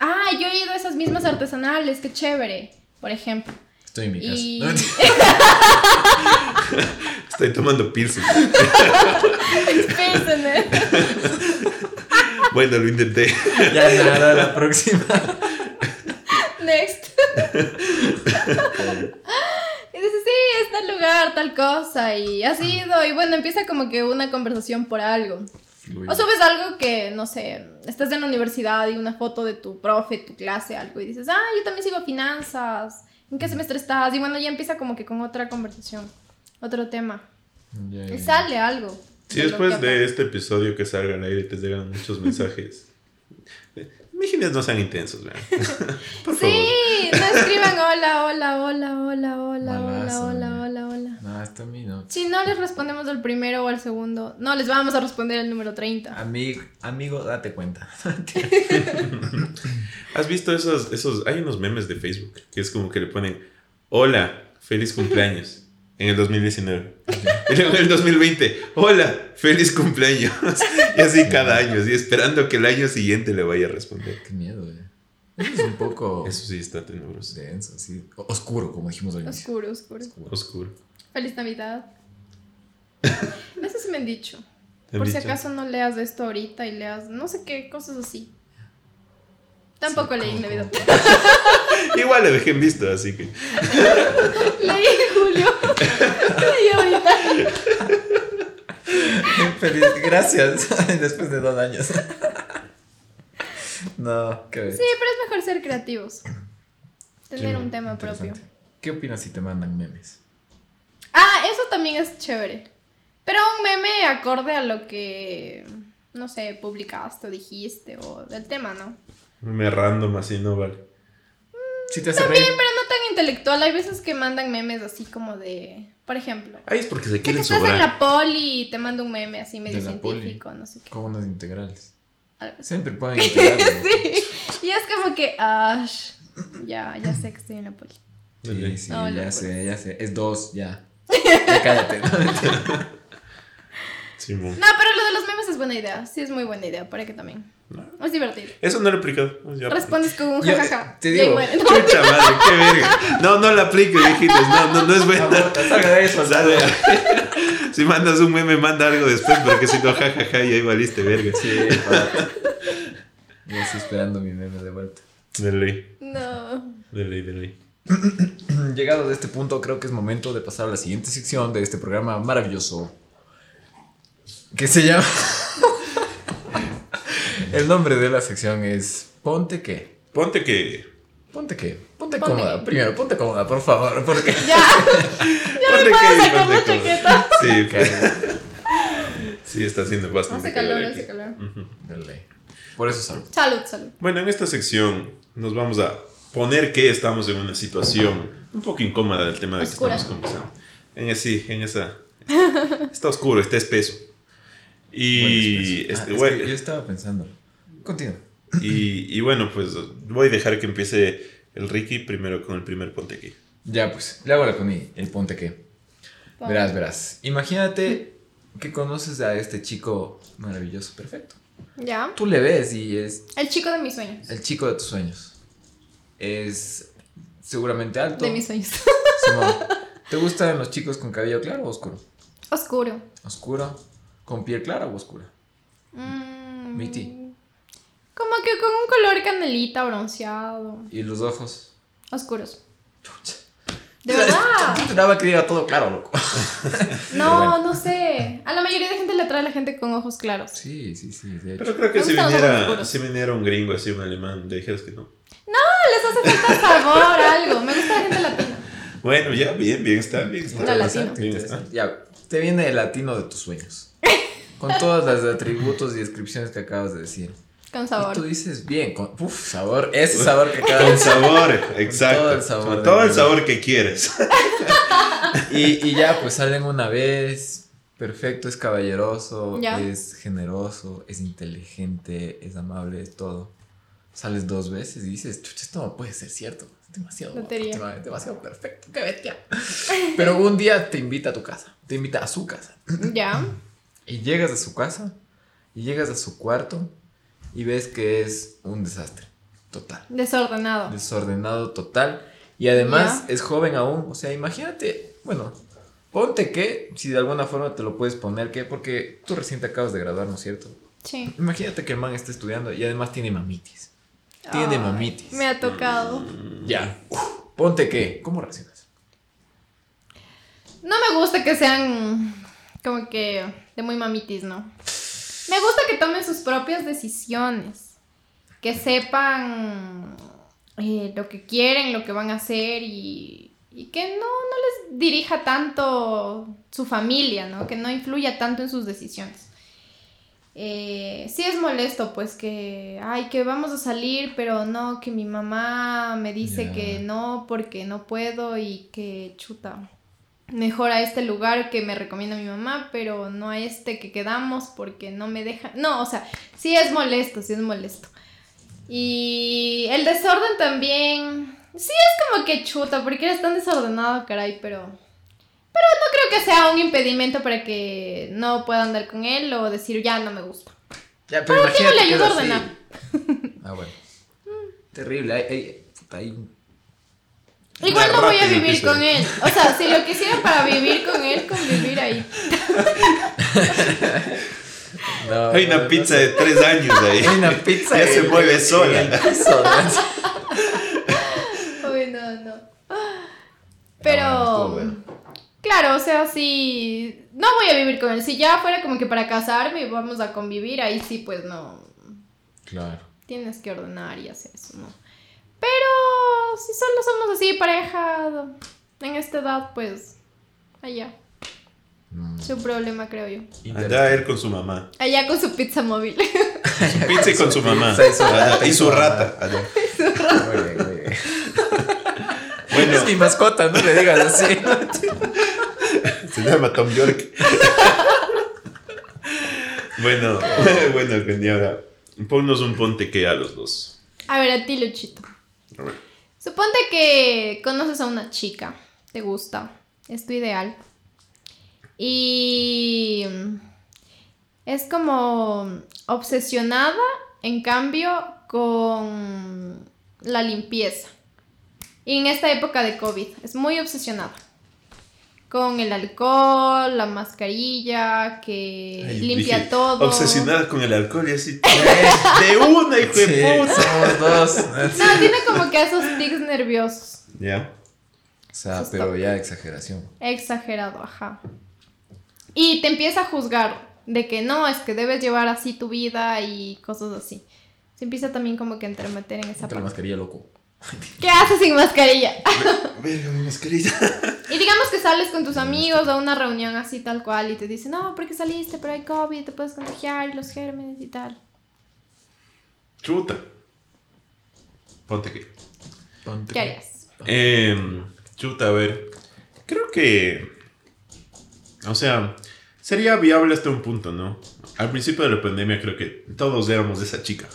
Ah, yo he ido a esas mismas artesanales, qué chévere, por ejemplo. Estoy en mi casa. Y- <laughs> Estoy tomando pilsen. Espérense. bueno, lo intenté. ya nada, la próxima. Next. y dice, sí, es tal lugar, tal cosa. Y has ido. Y bueno, empieza como que una conversación por algo. O subes algo que, no sé, estás en la universidad y una foto de tu profe, tu clase, algo, y dices, ah, yo también sigo finanzas, ¿en qué semestre estás? Y bueno, ya empieza como que con otra conversación, otro tema. Ya, Y sale algo. Lo después de este episodio que salga al aire te llegan muchos <laughs> mensajes. Mígenes no sean intensos, vean. <laughs> <laughs> Por favor. Sí, no escriban hola, hola, hola, hola, hola, hola, Malazo, hola, hola, hola. No, hasta a mí no. Si no les respondemos al primero o al segundo, no les vamos a responder el número 30. Amigo, amigo, date cuenta. <laughs> ¿Has visto esos, esos? Hay unos memes de Facebook que es como que le ponen Hola, feliz cumpleaños. En el 2019. Y luego en el 2020, hola, feliz cumpleaños. Y así cada año, así esperando que el año siguiente le vaya a responder. Qué miedo, eh. Eso es un poco Eso sí está tenebroso. denso, así. o- Oscuro, como dijimos al inicio. Oscuro, oscuro. Oscuro. Oscuro. Feliz Navidad. <laughs> Eso sí me han dicho. ¿Te han Por si acaso no leas esto ahorita y leas no sé qué, cosas así. Tampoco Sí, leí ¿cómo, Navidad. <laughs> <laughs> Igual le dejé en visto, así que. leí leí ahorita. Feliz, gracias. <laughs> Después de dos años. no, qué ves. Sí, pero es mejor ser creativos. Tener un tema propio. ¿Qué opinas si te mandan memes? Ah, eso también es chévere. Pero un meme acorde a lo que, no sé, publicaste o dijiste o del tema, ¿no? Me random así, no vale. Si te hace También, reír. pero no tan intelectual. Hay veces que mandan memes así como de, por ejemplo, Ay, es porque se de que quieren estás en sobrar. la poli y te manda un meme así medio De la poli. científico, no sé qué. Como unas integrales. Algo así. Siempre ponen <laughs> integrales. Sí. Y es como que, ah, ya, ya sé que estoy en la poli. Sí, sí, No, ya no, sé, ya sé. Es dos, ya. <laughs> Ya cállate. Simón. No, pero lo de los memes es buena idea. Sí, es muy buena idea. Para que también. Es divertido. Eso no lo he aplicado. Ya. Respondes con un Yo, jajaja. te y ahí digo, muere. No, Chucha madre, qué verga. No, no la apliques, viejitos. No, no, no es buena. Salga de eso, Sale. <laughs> Si mandas un meme, manda algo después, porque si no, jajaja, y ahí valiste verga. Sí. Yo estoy esperando mi meme de vuelta. De ley, no. de ley, de ley. <clears throat> Llegado a este punto, creo que es momento de pasar a la siguiente sección de este programa maravilloso. Que se llama. <laughs> El nombre de la sección es Ponte qué. Ponte que. Ponte qué. Ponte, Ponte cómoda. qué. Primero, ponte cómoda, por favor. Porque. Ya. <laughs> Ponte puedo que. sacar la chaqueta. Sí, pues. Sí, está haciendo bastante Hace calor, calor hace calor. De ley. Por eso salgo. Salud, salud. Bueno, en esta sección nos vamos a poner que estamos en una situación un poco incómoda del tema de que estamos conversando. En sí, en esa. Está oscuro, está espeso. Y, Bueno. Ah, este, es bueno, que yo estaba pensando. Continúa. y, y bueno, pues voy a dejar que empiece el Ricky primero con el primer ponte aquí. Ya, pues, le hago la con el ponte. Pon. Verás, verás. Imagínate que conoces a este chico maravilloso, perfecto. Ya. Tú le ves y es El chico de mis sueños. el chico de tus sueños. Es seguramente alto. De mis sueños. Simón, <laughs> ¿Te gustan los chicos con cabello claro o oscuro? Oscuro. Oscuro. ¿Con piel clara o oscura? Mm, Miti. Como que con un color canelita bronceado. ¿Y los ojos? Oscuros. De verdad. <laughs> Te daba que diga todo claro, loco. <laughs> No, no sé. A la mayoría de gente le atrae a la gente con ojos claros. Sí, sí, sí. De hecho. Pero creo que si viniera, si viniera un gringo así, un alemán, le dijeras que no. les hace falta sabor, algo. Me gusta la gente latina. Bueno, ya, bien, bien está, bien está. No, latino. Interesante. Ya, te viene el latino de tus sueños. <laughs> Con todos los atributos y descripciones que acabas de decir. Con Y tú sabor. dices, bien, con, uf, sabor, ese sabor que acabas Con sabor, exacto. todo el sabor Con todo el sabor que quieres. <laughs> Y, y ya, pues salen una vez, perfecto, es caballeroso, Ya. es generoso, es inteligente, es amable, es todo. Sales dos veces y dices, chucha, esto no puede ser cierto. Es demasiado, guapo, Lotería. demasiado, demasiado perfecto, qué bestia. Pero un día te invita a tu casa, te invita a su casa. Ya. Y llegas a su casa, y llegas a su cuarto, y ves que es un desastre, total. Desordenado. Desordenado total. Y además es joven aún. O sea, imagínate, bueno, ponte que, si de alguna forma te lo puedes poner, que, porque tú recién te acabas de graduar, ¿no es cierto? Sí. Imagínate que el man está estudiando y además tiene mamitis. Tiene mamitis. Me ha tocado. Ya. Ponte que, ¿cómo reaccionas? No me gusta que sean como que de muy mamitis, ¿no? Me gusta que tomen sus propias decisiones. Que sepan eh, lo que quieren, lo que van a hacer y, y que no, no les dirija tanto su familia, ¿no? Que no influya tanto en sus decisiones. Eh, sí es molesto, pues que, ay, que vamos a salir, pero no, que mi mamá me dice que no porque no puedo y que chuta mejor a este lugar que me recomienda mi mamá, pero no a este que quedamos porque no me deja. No, o sea, sí es molesto, sí es molesto. Y el desorden también. Sí es como que chuta, porque eres tan desordenado, caray, pero. Pero no creo que sea un impedimento para que no pueda andar con él o decir ya no me gusta. Ya, pero ¿Para qué no le que ayudo a ordenar? Ah, bueno. <laughs> Terrible. Hay, hay, hay Igual no voy a vivir con él. O sea, si lo quisiera para vivir con él, convivir ahí. <laughs> No, Hay una no pizza de tres años ahí. Hay una pizza. Ya se mueve sola. Uy, no, no. Pero, claro, o sea, si no voy a vivir con él. Si ya fuera como que para casarme y vamos a convivir, ahí sí, pues no. Claro. Tienes que ordenar y hacer eso, ¿no? Pero si solo somos así, pareja, en esta edad, pues allá. Mm. Su problema, creo yo. Allá él con su mamá. Allá con su pizza móvil. Su pizza y con su mamá. Sí, su rata Ajá, y Y su rata. allá. <laughs> Muy bien, muy bien. <laughs> Bueno, Es mi mascota, no le digas así. <laughs> se llama Tom York. bueno, bueno, Kenny, ahora ponnos un ponte que a los dos. A ver, a ti, Luchito. A. Suponte que conoces a una chica, te gusta, es tu ideal. Y es como obsesionada, en cambio, con la limpieza. Y en esta época de COVID, es muy obsesionada. Con el alcohol, la mascarilla, que Ay, limpia dije, todo. Obsesionada con el alcohol y así. De una, hijo Sí, de puta. somos dos. No, tiene como que esos tics nerviosos. Ya. O sea, pero ya exageración. Exagerado, ajá. Y te empieza a juzgar de que no, es que debes llevar así tu vida y cosas así. Se empieza también como que a entremeter en esa la parte. mascarilla, loco. ¿Qué haces sin mascarilla? Verga, mi mascarilla. Y digamos que sales con tus amigos a una reunión así tal cual y te dicen, no, porque saliste, pero hay COVID, te puedes contagiar y los gérmenes y tal. Chuta. Ponte que. Ponte. ¿Qué harías? Em, chuta, a ver. Creo que. O sea, sería viable hasta un punto, ¿no? Al principio de la pandemia creo que todos éramos de esa chica.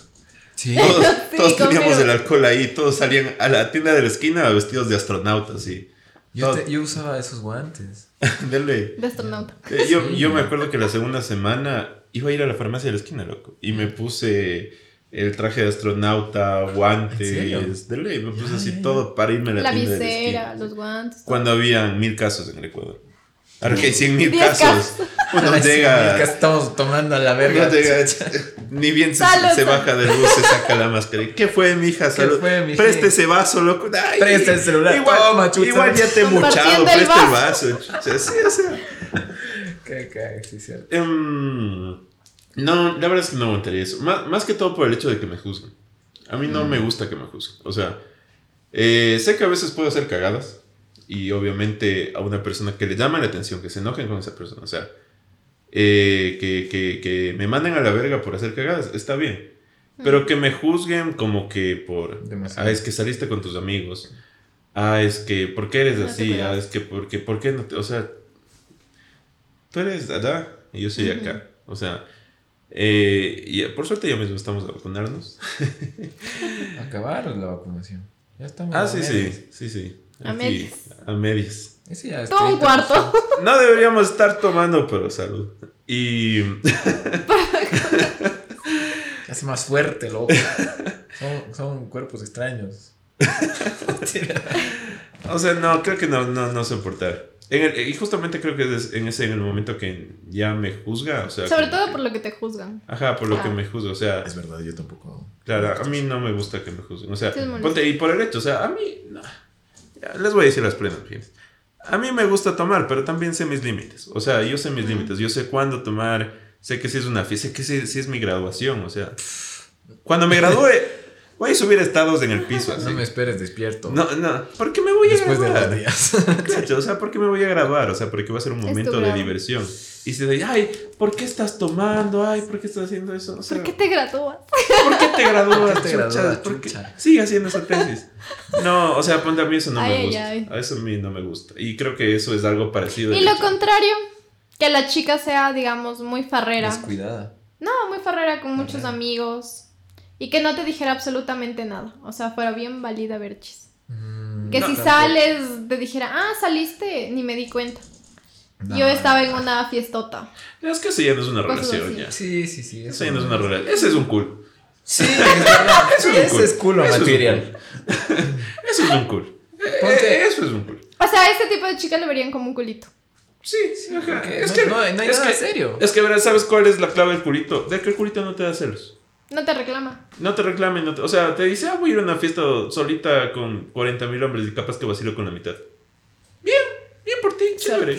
Sí. Todos, <laughs> Sí, todos teníamos el alcohol ahí, todos salían a la tienda de la esquina vestidos de astronautas y. Yo, todo- te- yo usaba esos guantes. <laughs> Dele. De astronauta. Eh, Yo, Sí. yo me acuerdo que la segunda semana iba a ir a la farmacia de la esquina, loco. Y me puse el traje de astronauta, guantes, de ley. Me puse Ya, así todo para irme a la, La tienda de la visera, esquina. los guantes. todo. Cuando había mil casos en el Ecuador. Ahora que hay cien mil Diez casos, uno llega... estamos tomando a la verga. llega, <laughs> ni bien se, Salud, se salud. baja del bus, se saca la máscara. ¿Qué fue, mija? Salud. fue, mija? Preste ese vaso, loco. Ay, Presta el celular. Igual, Toma, chucha. igual ya te he muchado. el Presta el vaso. vaso. chucha. Sí, o sea... Qué sí, cierto. Em, no, la verdad es que no aguantaría eso. Más, más que todo por el hecho de que me juzguen. A mí no me gusta que me juzguen. O sea, eh, sé que a veces puedo hacer cagadas. Y obviamente a una persona que le llama la atención, que se enojen con esa persona. O sea, eh, que, que, que me manden a la verga por hacer cagadas, está bien. Pero que me juzguen como que por... Demasiado. Ah, es que saliste con tus amigos. Ah, es que... ¿Por qué eres No así? Ah, es que... ¿Por qué, por qué no te...? O sea... Tú eres allá y yo soy acá. O sea... eh, y por suerte ya mismo estamos a vacunarnos. <laughs> Acabaron la vacunación. Ya estamos. Ah, sí, sí. Sí, sí. A medias. A medias. Ese ya es Todo un 30%. cuarto. No deberíamos estar tomando, pero salud. Y... <laughs> Hace más fuerte, loco. son, son cuerpos extraños. <laughs> O sea, no, creo que no, no, no soportar. En el- y justamente creo que es en ese en el momento que ya me juzga, o sea... Sobre todo que- por lo que te juzgan. Ajá, por lo que me juzga, o sea... Es verdad, yo tampoco. Claro, a mí no me gusta que me juzguen. O sea, Sí, ponte, y por el hecho, o sea, a mí, no. Les voy a decir las plenas. A mí me gusta tomar, pero también sé mis límites. O sea, yo sé mis límites. Yo sé cuándo tomar, sé que si es una fiesta, sé que si, si es mi graduación. O sea, cuando me gradúe, voy a subir estados en el piso. Así. No me esperes despierto. No, no, porque me voy a Después de graduar. los días. <laughs> Cacho, o sea, porque me voy a graduar, o sea, porque va a ser un momento de diversión. Y si de, ay, ¿por qué estás tomando? Ay, ¿por qué estás haciendo eso? O sea, ¿Por qué te gradúas? ¿Por qué te gradúas, <laughs> ¿Por qué te chucha? gradúas, ¿Por qué? chucha? Sigue haciendo esa tesis. No, o sea, ponte a mí eso no Ay, me ay, gusta. ay. A eso a mí no me gusta. Y creo que eso es algo parecido. Y lo hecho. contrario, que la chica sea, digamos, muy farrera. Descuidada. No, muy farrera con muchos amigos. Y que no te dijera absolutamente nada. O sea, fuera bien válida verchis. Mm, Que no, si tampoco. sales, te dijera, ah, saliste, ni me di cuenta. No, Yo estaba en una fiestota. Es que eso ya no es una Cosas relación. así. Ya. Sí, sí, sí. Eso ya no es una relación. Ese es un cool. Sí, <laughs> es verdad. Eso es un Ese cool. es culo Eso es un material. Eso es un cool. Ponte- eso es un cool. O sea, a ese tipo de chica le verían como un culito. Sí, sí, ajá. Es no- que no hay- no hay es nada que- serio. Es que, verás, ¿sabes cuál es la clave del culito? De que el culito no te da celos. No te reclama. No te reclamen, no te- o sea, te dice, ah, voy a ir a una fiesta solita con 40 mil hombres y capaz que vacilo con la mitad. Bien, bien por ti, chévere.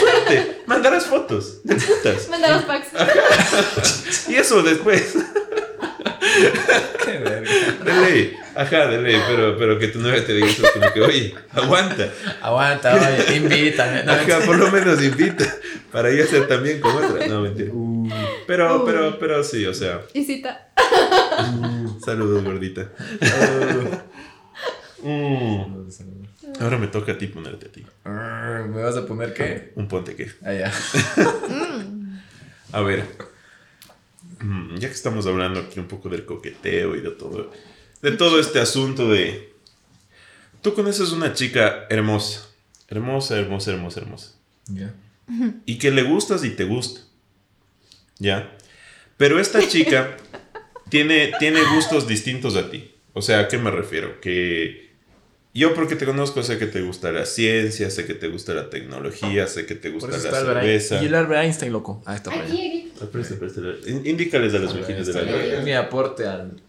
Suerte, mandarás fotos de putas. Manda los packs. <laughs> Y eso después, Qué verga. de ley. Ajá, de ley, pero, pero que tu novia te diga eso como que, oye, aguanta. Aguanta, oye, invítame. No, Ajá, por lo menos invita para yo hacer también como otra. No, mentira. Pero, pero, pero sí, o sea, Y cita. saludos, gordita. <laughs> Mm. Ahora me toca a ti ponerte a ti. ¿Me vas a poner qué? Un ponte que. Allá. A ver, mm, ya que estamos hablando aquí un poco del coqueteo y de todo, de todo este asunto de... Tú conoces una chica hermosa, hermosa, hermosa, hermosa, hermosa, Ya. y que le gustas y te gusta, ¿ya? Pero esta <laughs> chica tiene, tiene gustos distintos a ti. O sea, ¿a qué me refiero? Que yo porque te conozco sé que te gusta la ciencia, sé que te gusta la tecnología, sé que te gusta la Albert cerveza. Y el Albert Einstein, loco. Ah, está por Indícales a los vecinos de la calle. Es mi aporte al.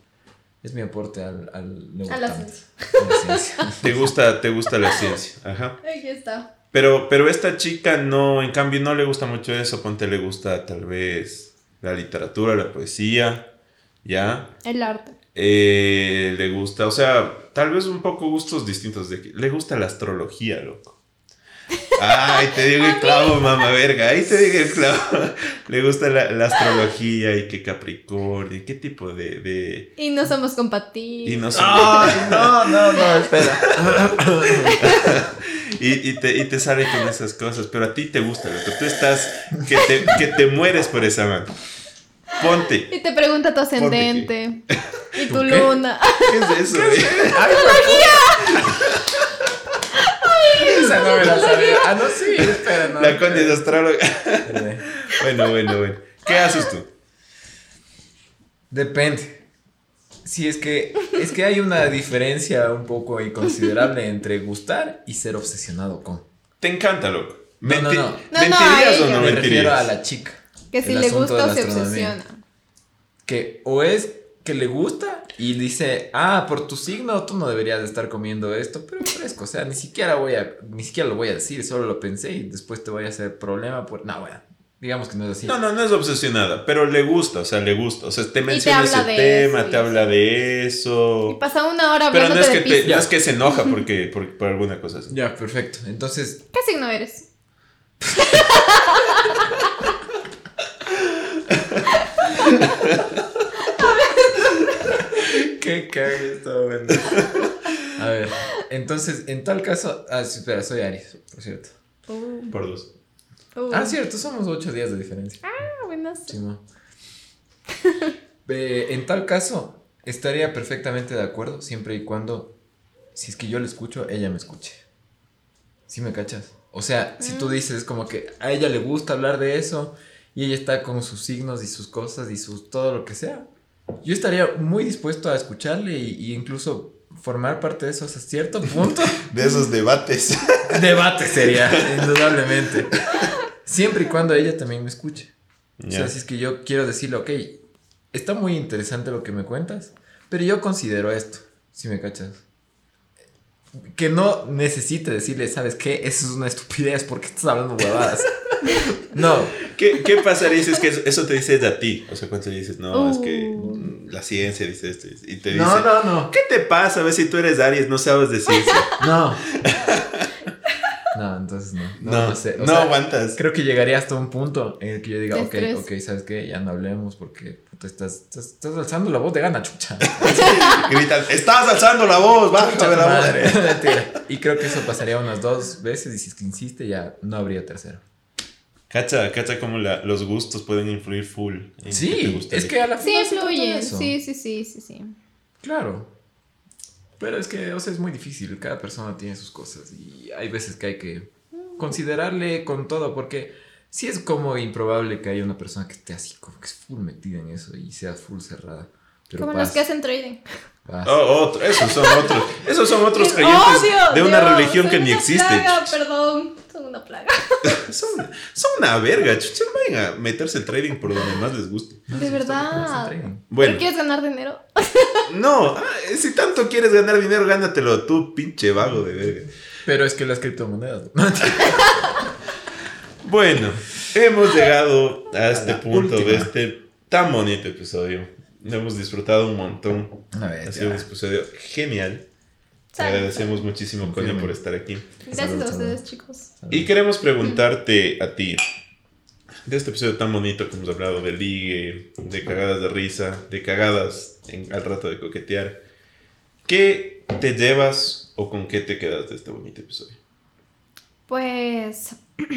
Es mi aporte al. al A la neurocambio. ciencia. A la ciencia. Te gusta, te gusta la ciencia. Ajá. Aquí está. Pero, pero esta chica no, en cambio, no le gusta mucho eso. Ponte, le gusta tal vez la literatura, la poesía, ¿ya? El arte. Eh, le gusta, o sea, tal vez un poco gustos distintos. De, le gusta la astrología, loco. Ay, te digo el clavo, mamá verga. Ahí te digo el clavo. <laughs> Le gusta la, la astrología y que Capricornio. y ¿Qué tipo de, de, Y no somos compatibles. y no. Ay, no, no, no, espera. <laughs> Y, y te, y te sale con esas cosas, pero a ti te gusta, loco. Tú estás que te, que te mueres por esa mano. Ponte. Y te pregunta tu ascendente. Y tu qué? luna. ¿Qué es eso? <laughs> eh? Esa no me la sabía. Ah, no, sí, espera, no. La conde de astróloga. <laughs> Bueno, bueno, bueno. ¿Qué haces tú? Depende. Sí, es que, es que hay una diferencia un poco inconsiderable entre gustar y ser obsesionado con. Te encanta, loco. No, no, Menti- no. No, no, ¿Mentirías a o no Me refiero a mentirías? la chica. Que si le gusta la se obsesiona. Que o es que le gusta y dice, ah, por tu signo tú no deberías de estar comiendo esto, pero fresco, o sea, ni siquiera voy a, ni siquiera lo voy a decir, solo lo pensé y después te voy a hacer problema por, no, bueno, digamos que no es así. No, no, no es obsesionada, pero le gusta, o sea, le gusta. O sea, te menciona ese tema, eso, te y habla de Y eso. pasa una hora Pero no es, que de te, no es que se enoja <laughs> porque, por, por alguna cosa así. Ya, perfecto. Entonces, ¿Qué signo eres? <laughs> qué cague esta bueno. <laughs> A ver, entonces, en tal caso, ah, sí, espera, soy Aries, por cierto. Uh, Por dos. uh. Ah, cierto, somos ocho días de diferencia. Ah, buenas. Sí. Eh, en tal caso, estaría perfectamente de acuerdo siempre y cuando, si es que yo le escucho, ella me escuche. ¿Sí me cachas? O sea, si tú dices como que a ella le gusta hablar de eso y ella está con sus signos y sus cosas y sus todo lo que sea, yo estaría muy dispuesto a escucharle y, y incluso formar parte de eso hasta cierto punto. <laughs> De esos debates. <laughs> Debate sería, indudablemente. Siempre y cuando ella también me escuche. O Ya. sea, si es que yo quiero decirle, ok, está muy interesante lo que me cuentas, pero yo considero esto, si me cachas. Que no necesite decirle, ¿sabes qué? Eso es una estupidez porque estás hablando huevadas. No, ¿Qué, ¿Qué pasaría si es que eso, eso te dices a ti? O sea, cuando le dices, no, es que Uh. la ciencia dice esto y te dice, no, no, no, ¿qué te pasa? A ver si tú eres Aries, no sabes de ciencia. <laughs> no. <laughs> No, entonces no. No, No, no sé. no sea, aguantas. Creo que llegaría hasta un punto en el que yo diga, ok, estrés. ok, ¿sabes qué? Ya no hablemos porque puta, estás, estás, estás alzando la voz de gana, chucha. <laughs> Gritan, estás alzando la voz, bájame la madre. Mentira. Y creo que eso pasaría unas dos veces y si es que insiste ya no habría tercero. Cacha, cacha cómo la- los gustos pueden influir full. en qué te Sí, gustaría. es que a la Sí, final de influyen. Sí, sí, sí, sí, sí. Claro. Pero es que, o sea, es muy difícil. Cada persona tiene sus cosas y hay veces que hay que considerarle con todo porque sí es como improbable que haya una persona que esté así, como que es full metida en eso y sea full cerrada. Pero Como los que hacen trading. Oh, otro, esos son otros. Esos son otros ¡Qué creyentes odio! de una Dios, religión que son ni una existe. plaga, perdón, son una plaga. <laughs> Son, son una verga, chucha, no vayan a meterse el trading por donde más les guste. De verdad. Bueno, ¿Pero quieres ganar dinero? <laughs> no, ah, si tanto quieres ganar dinero, gánatelo tú, pinche vago de verga. Pero es que las criptomonedas. ¿no? <laughs> Bueno, hemos llegado a este punto de este tan bonito episodio. Lo hemos disfrutado un montón. Ver, Ha sido un episodio genial. Te Salud. agradecemos muchísimo, Coño, Confirme. por estar aquí. Gracias Salud, a salud. ustedes, chicos. Y queremos preguntarte a ti, de este episodio tan bonito que hemos hablado de ligue, de cagadas de risa, de cagadas en- al rato de coquetear, ¿qué te llevas o con qué te quedas de este bonito episodio? Pues. <clears throat>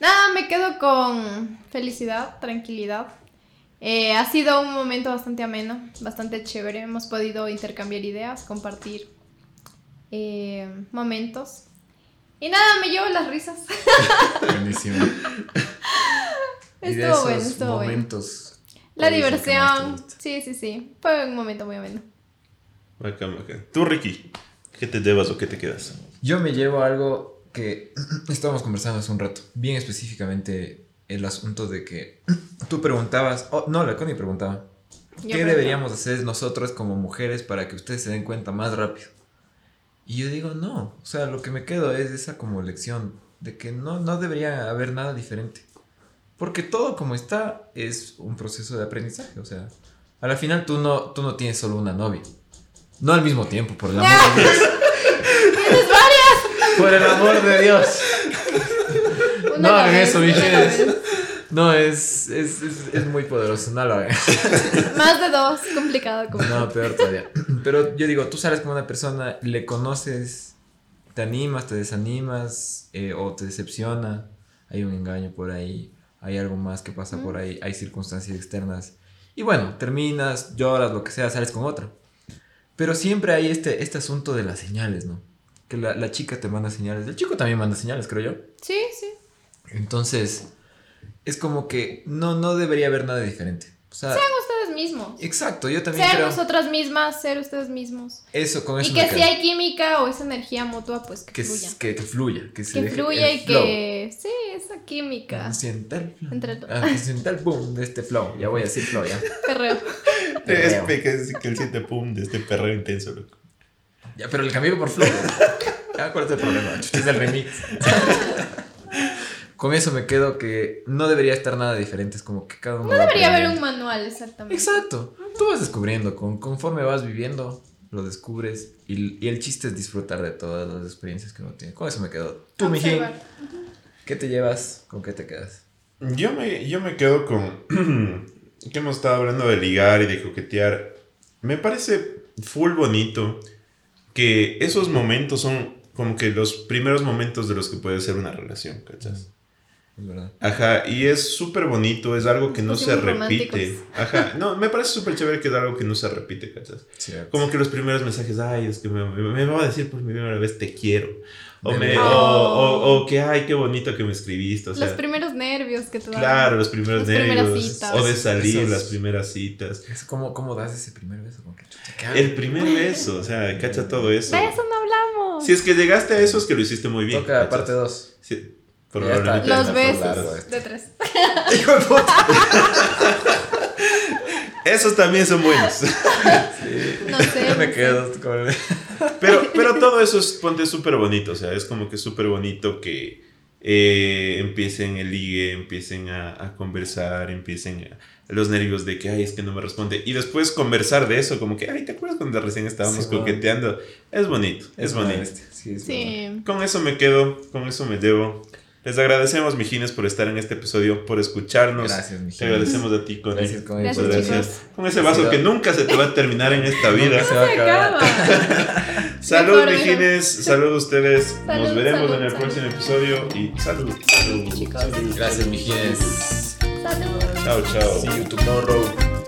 Nada, me quedo con felicidad, tranquilidad. Eh, ha sido un momento bastante ameno, bastante chévere. Hemos podido intercambiar ideas, compartir eh, momentos. Y nada, me llevo las risas. <laughs> Buenísimo. Y <laughs> de Estuvo bueno, esos estuvo bueno. momentos. La ¿cuál es el que más te diversión. Sí, sí, sí. Fue un momento muy ameno. Bacán, bacán. Tú, Ricky, ¿qué te llevas o qué te quedas? Yo me llevo algo que <clears throat> estábamos conversando hace un rato, bien específicamente el asunto de que <clears throat> tú preguntabas, oh, no, la Connie preguntaba, Yo ¿qué deberíamos hacer nosotros como mujeres para que ustedes se den cuenta más rápido? Y yo digo, no, o sea, lo que me quedo es esa como lección de que no, no debería haber nada diferente. Porque todo como está es un proceso de aprendizaje, o sea, a la final tú no, tú no tienes solo una novia. No al mismo tiempo, por el amor de Dios. <laughs> ¡Tienes varias! Por el amor de Dios. Una No hagan eso, mujeres. No, es, es, es, es muy poderoso, no lo hagan. <laughs> Más de dos, complicado. No, peor todavía. Pero yo digo, tú sales con una persona, le conoces, te animas, te desanimas eh, o te decepciona, hay un engaño por ahí, hay algo más que pasa por ahí, hay circunstancias externas. Y bueno, terminas, lloras, lo que sea, sales con otra. Pero siempre hay este, este asunto de las señales, ¿no? Que la, la chica te manda señales, el chico también manda señales, creo yo. Sí, sí. Entonces, es como que no, no debería haber nada diferente. O sea, Sean ustedes mismos. exacto, yo también Sean creo nosotras mismas, ser ustedes mismos. eso con eso Y me que quedo. si hay química o esa energía mutua, pues que, que, fluya. que, que fluya, que se Que deje fluya el y flow. que. Sí, esa química. Sienta el flow. Entre. Ah, sienta el boom de este flow. Ya voy a decir flow, ya. <laughs> Perreo. Es Perreo. pe- que es que el 7 pum de este perreo intenso, loco. Ya, pero el cambio por flow. <laughs> Ya, ¿cuál es el problema? Es el remix. <laughs> Con eso me quedo que no debería estar nada diferente. Es como que cada uno. No debería haber un manual, exactamente. Exacto. Tú vas descubriendo. Con, conforme vas viviendo, lo descubres. Y, y el chiste es disfrutar de todas las experiencias que uno tiene. Con eso me quedo. Tú, mijín, Observar. ¿qué te llevas? ¿Con qué te quedas? Yo me, yo me quedo con <clears throat> que hemos estado hablando de ligar y de coquetear. Me parece full bonito que esos momentos son como que los primeros momentos de los que puede ser una relación, ¿cachas? Verdad. Ajá, y es súper bonito, es algo que no se pusimos repite. Ajá, no, me parece súper chévere que es algo que no se repite, ¿cachas? Cierto. Como que los primeros mensajes, ay, es que me, me, me va a decir por primera vez te quiero. O, me, Oh. o, o, o que, ay, qué bonito que me escribiste. O sea, Los primeros nervios que te dan. claro, los primeros Las primeras nervios. citas. O de salir, Esos- las primeras citas. Es como, ¿Cómo das ese primer beso? Como que. El primer <laughs> beso, o sea, cacha todo eso. De eso no hablamos. Si es que llegaste a eso, es que lo hiciste muy bien. Toca ¿cachas? parte 2. Sí, Ya probablemente. Los besos. De tres. <laughs> Hijo de puta. Esos también son buenos. <laughs> No sé. Yo me quedo con <laughs> Pero, pero todo eso es, ponte, súper bonito. O sea, es como que súper bonito que eh, empiecen el ligue, empiecen a, a conversar, empiecen a, los nervios de que, ay, es que no me responde. Y después conversar de eso, como que, ay, ¿te acuerdas cuando recién estábamos Sí, bueno. coqueteando? Es bonito, es, bonito. bestia, Sí, es verdad. Sí. Con eso me quedo, con eso me llevo. Les agradecemos, mijines, por estar en este episodio, por escucharnos. Gracias, Te mijines. agradecemos a ti, con Gracias. Con ese vaso que nunca se te va a terminar en esta <laughs> vida. Nunca se va a acabar. acaba. <laughs> Salud, mijines. Salud a ustedes. Nos veremos salud, en el salud. próximo episodio. Y salud. Salud, chicos. Gracias, mijines. Salud. Chao, chao. See you tomorrow.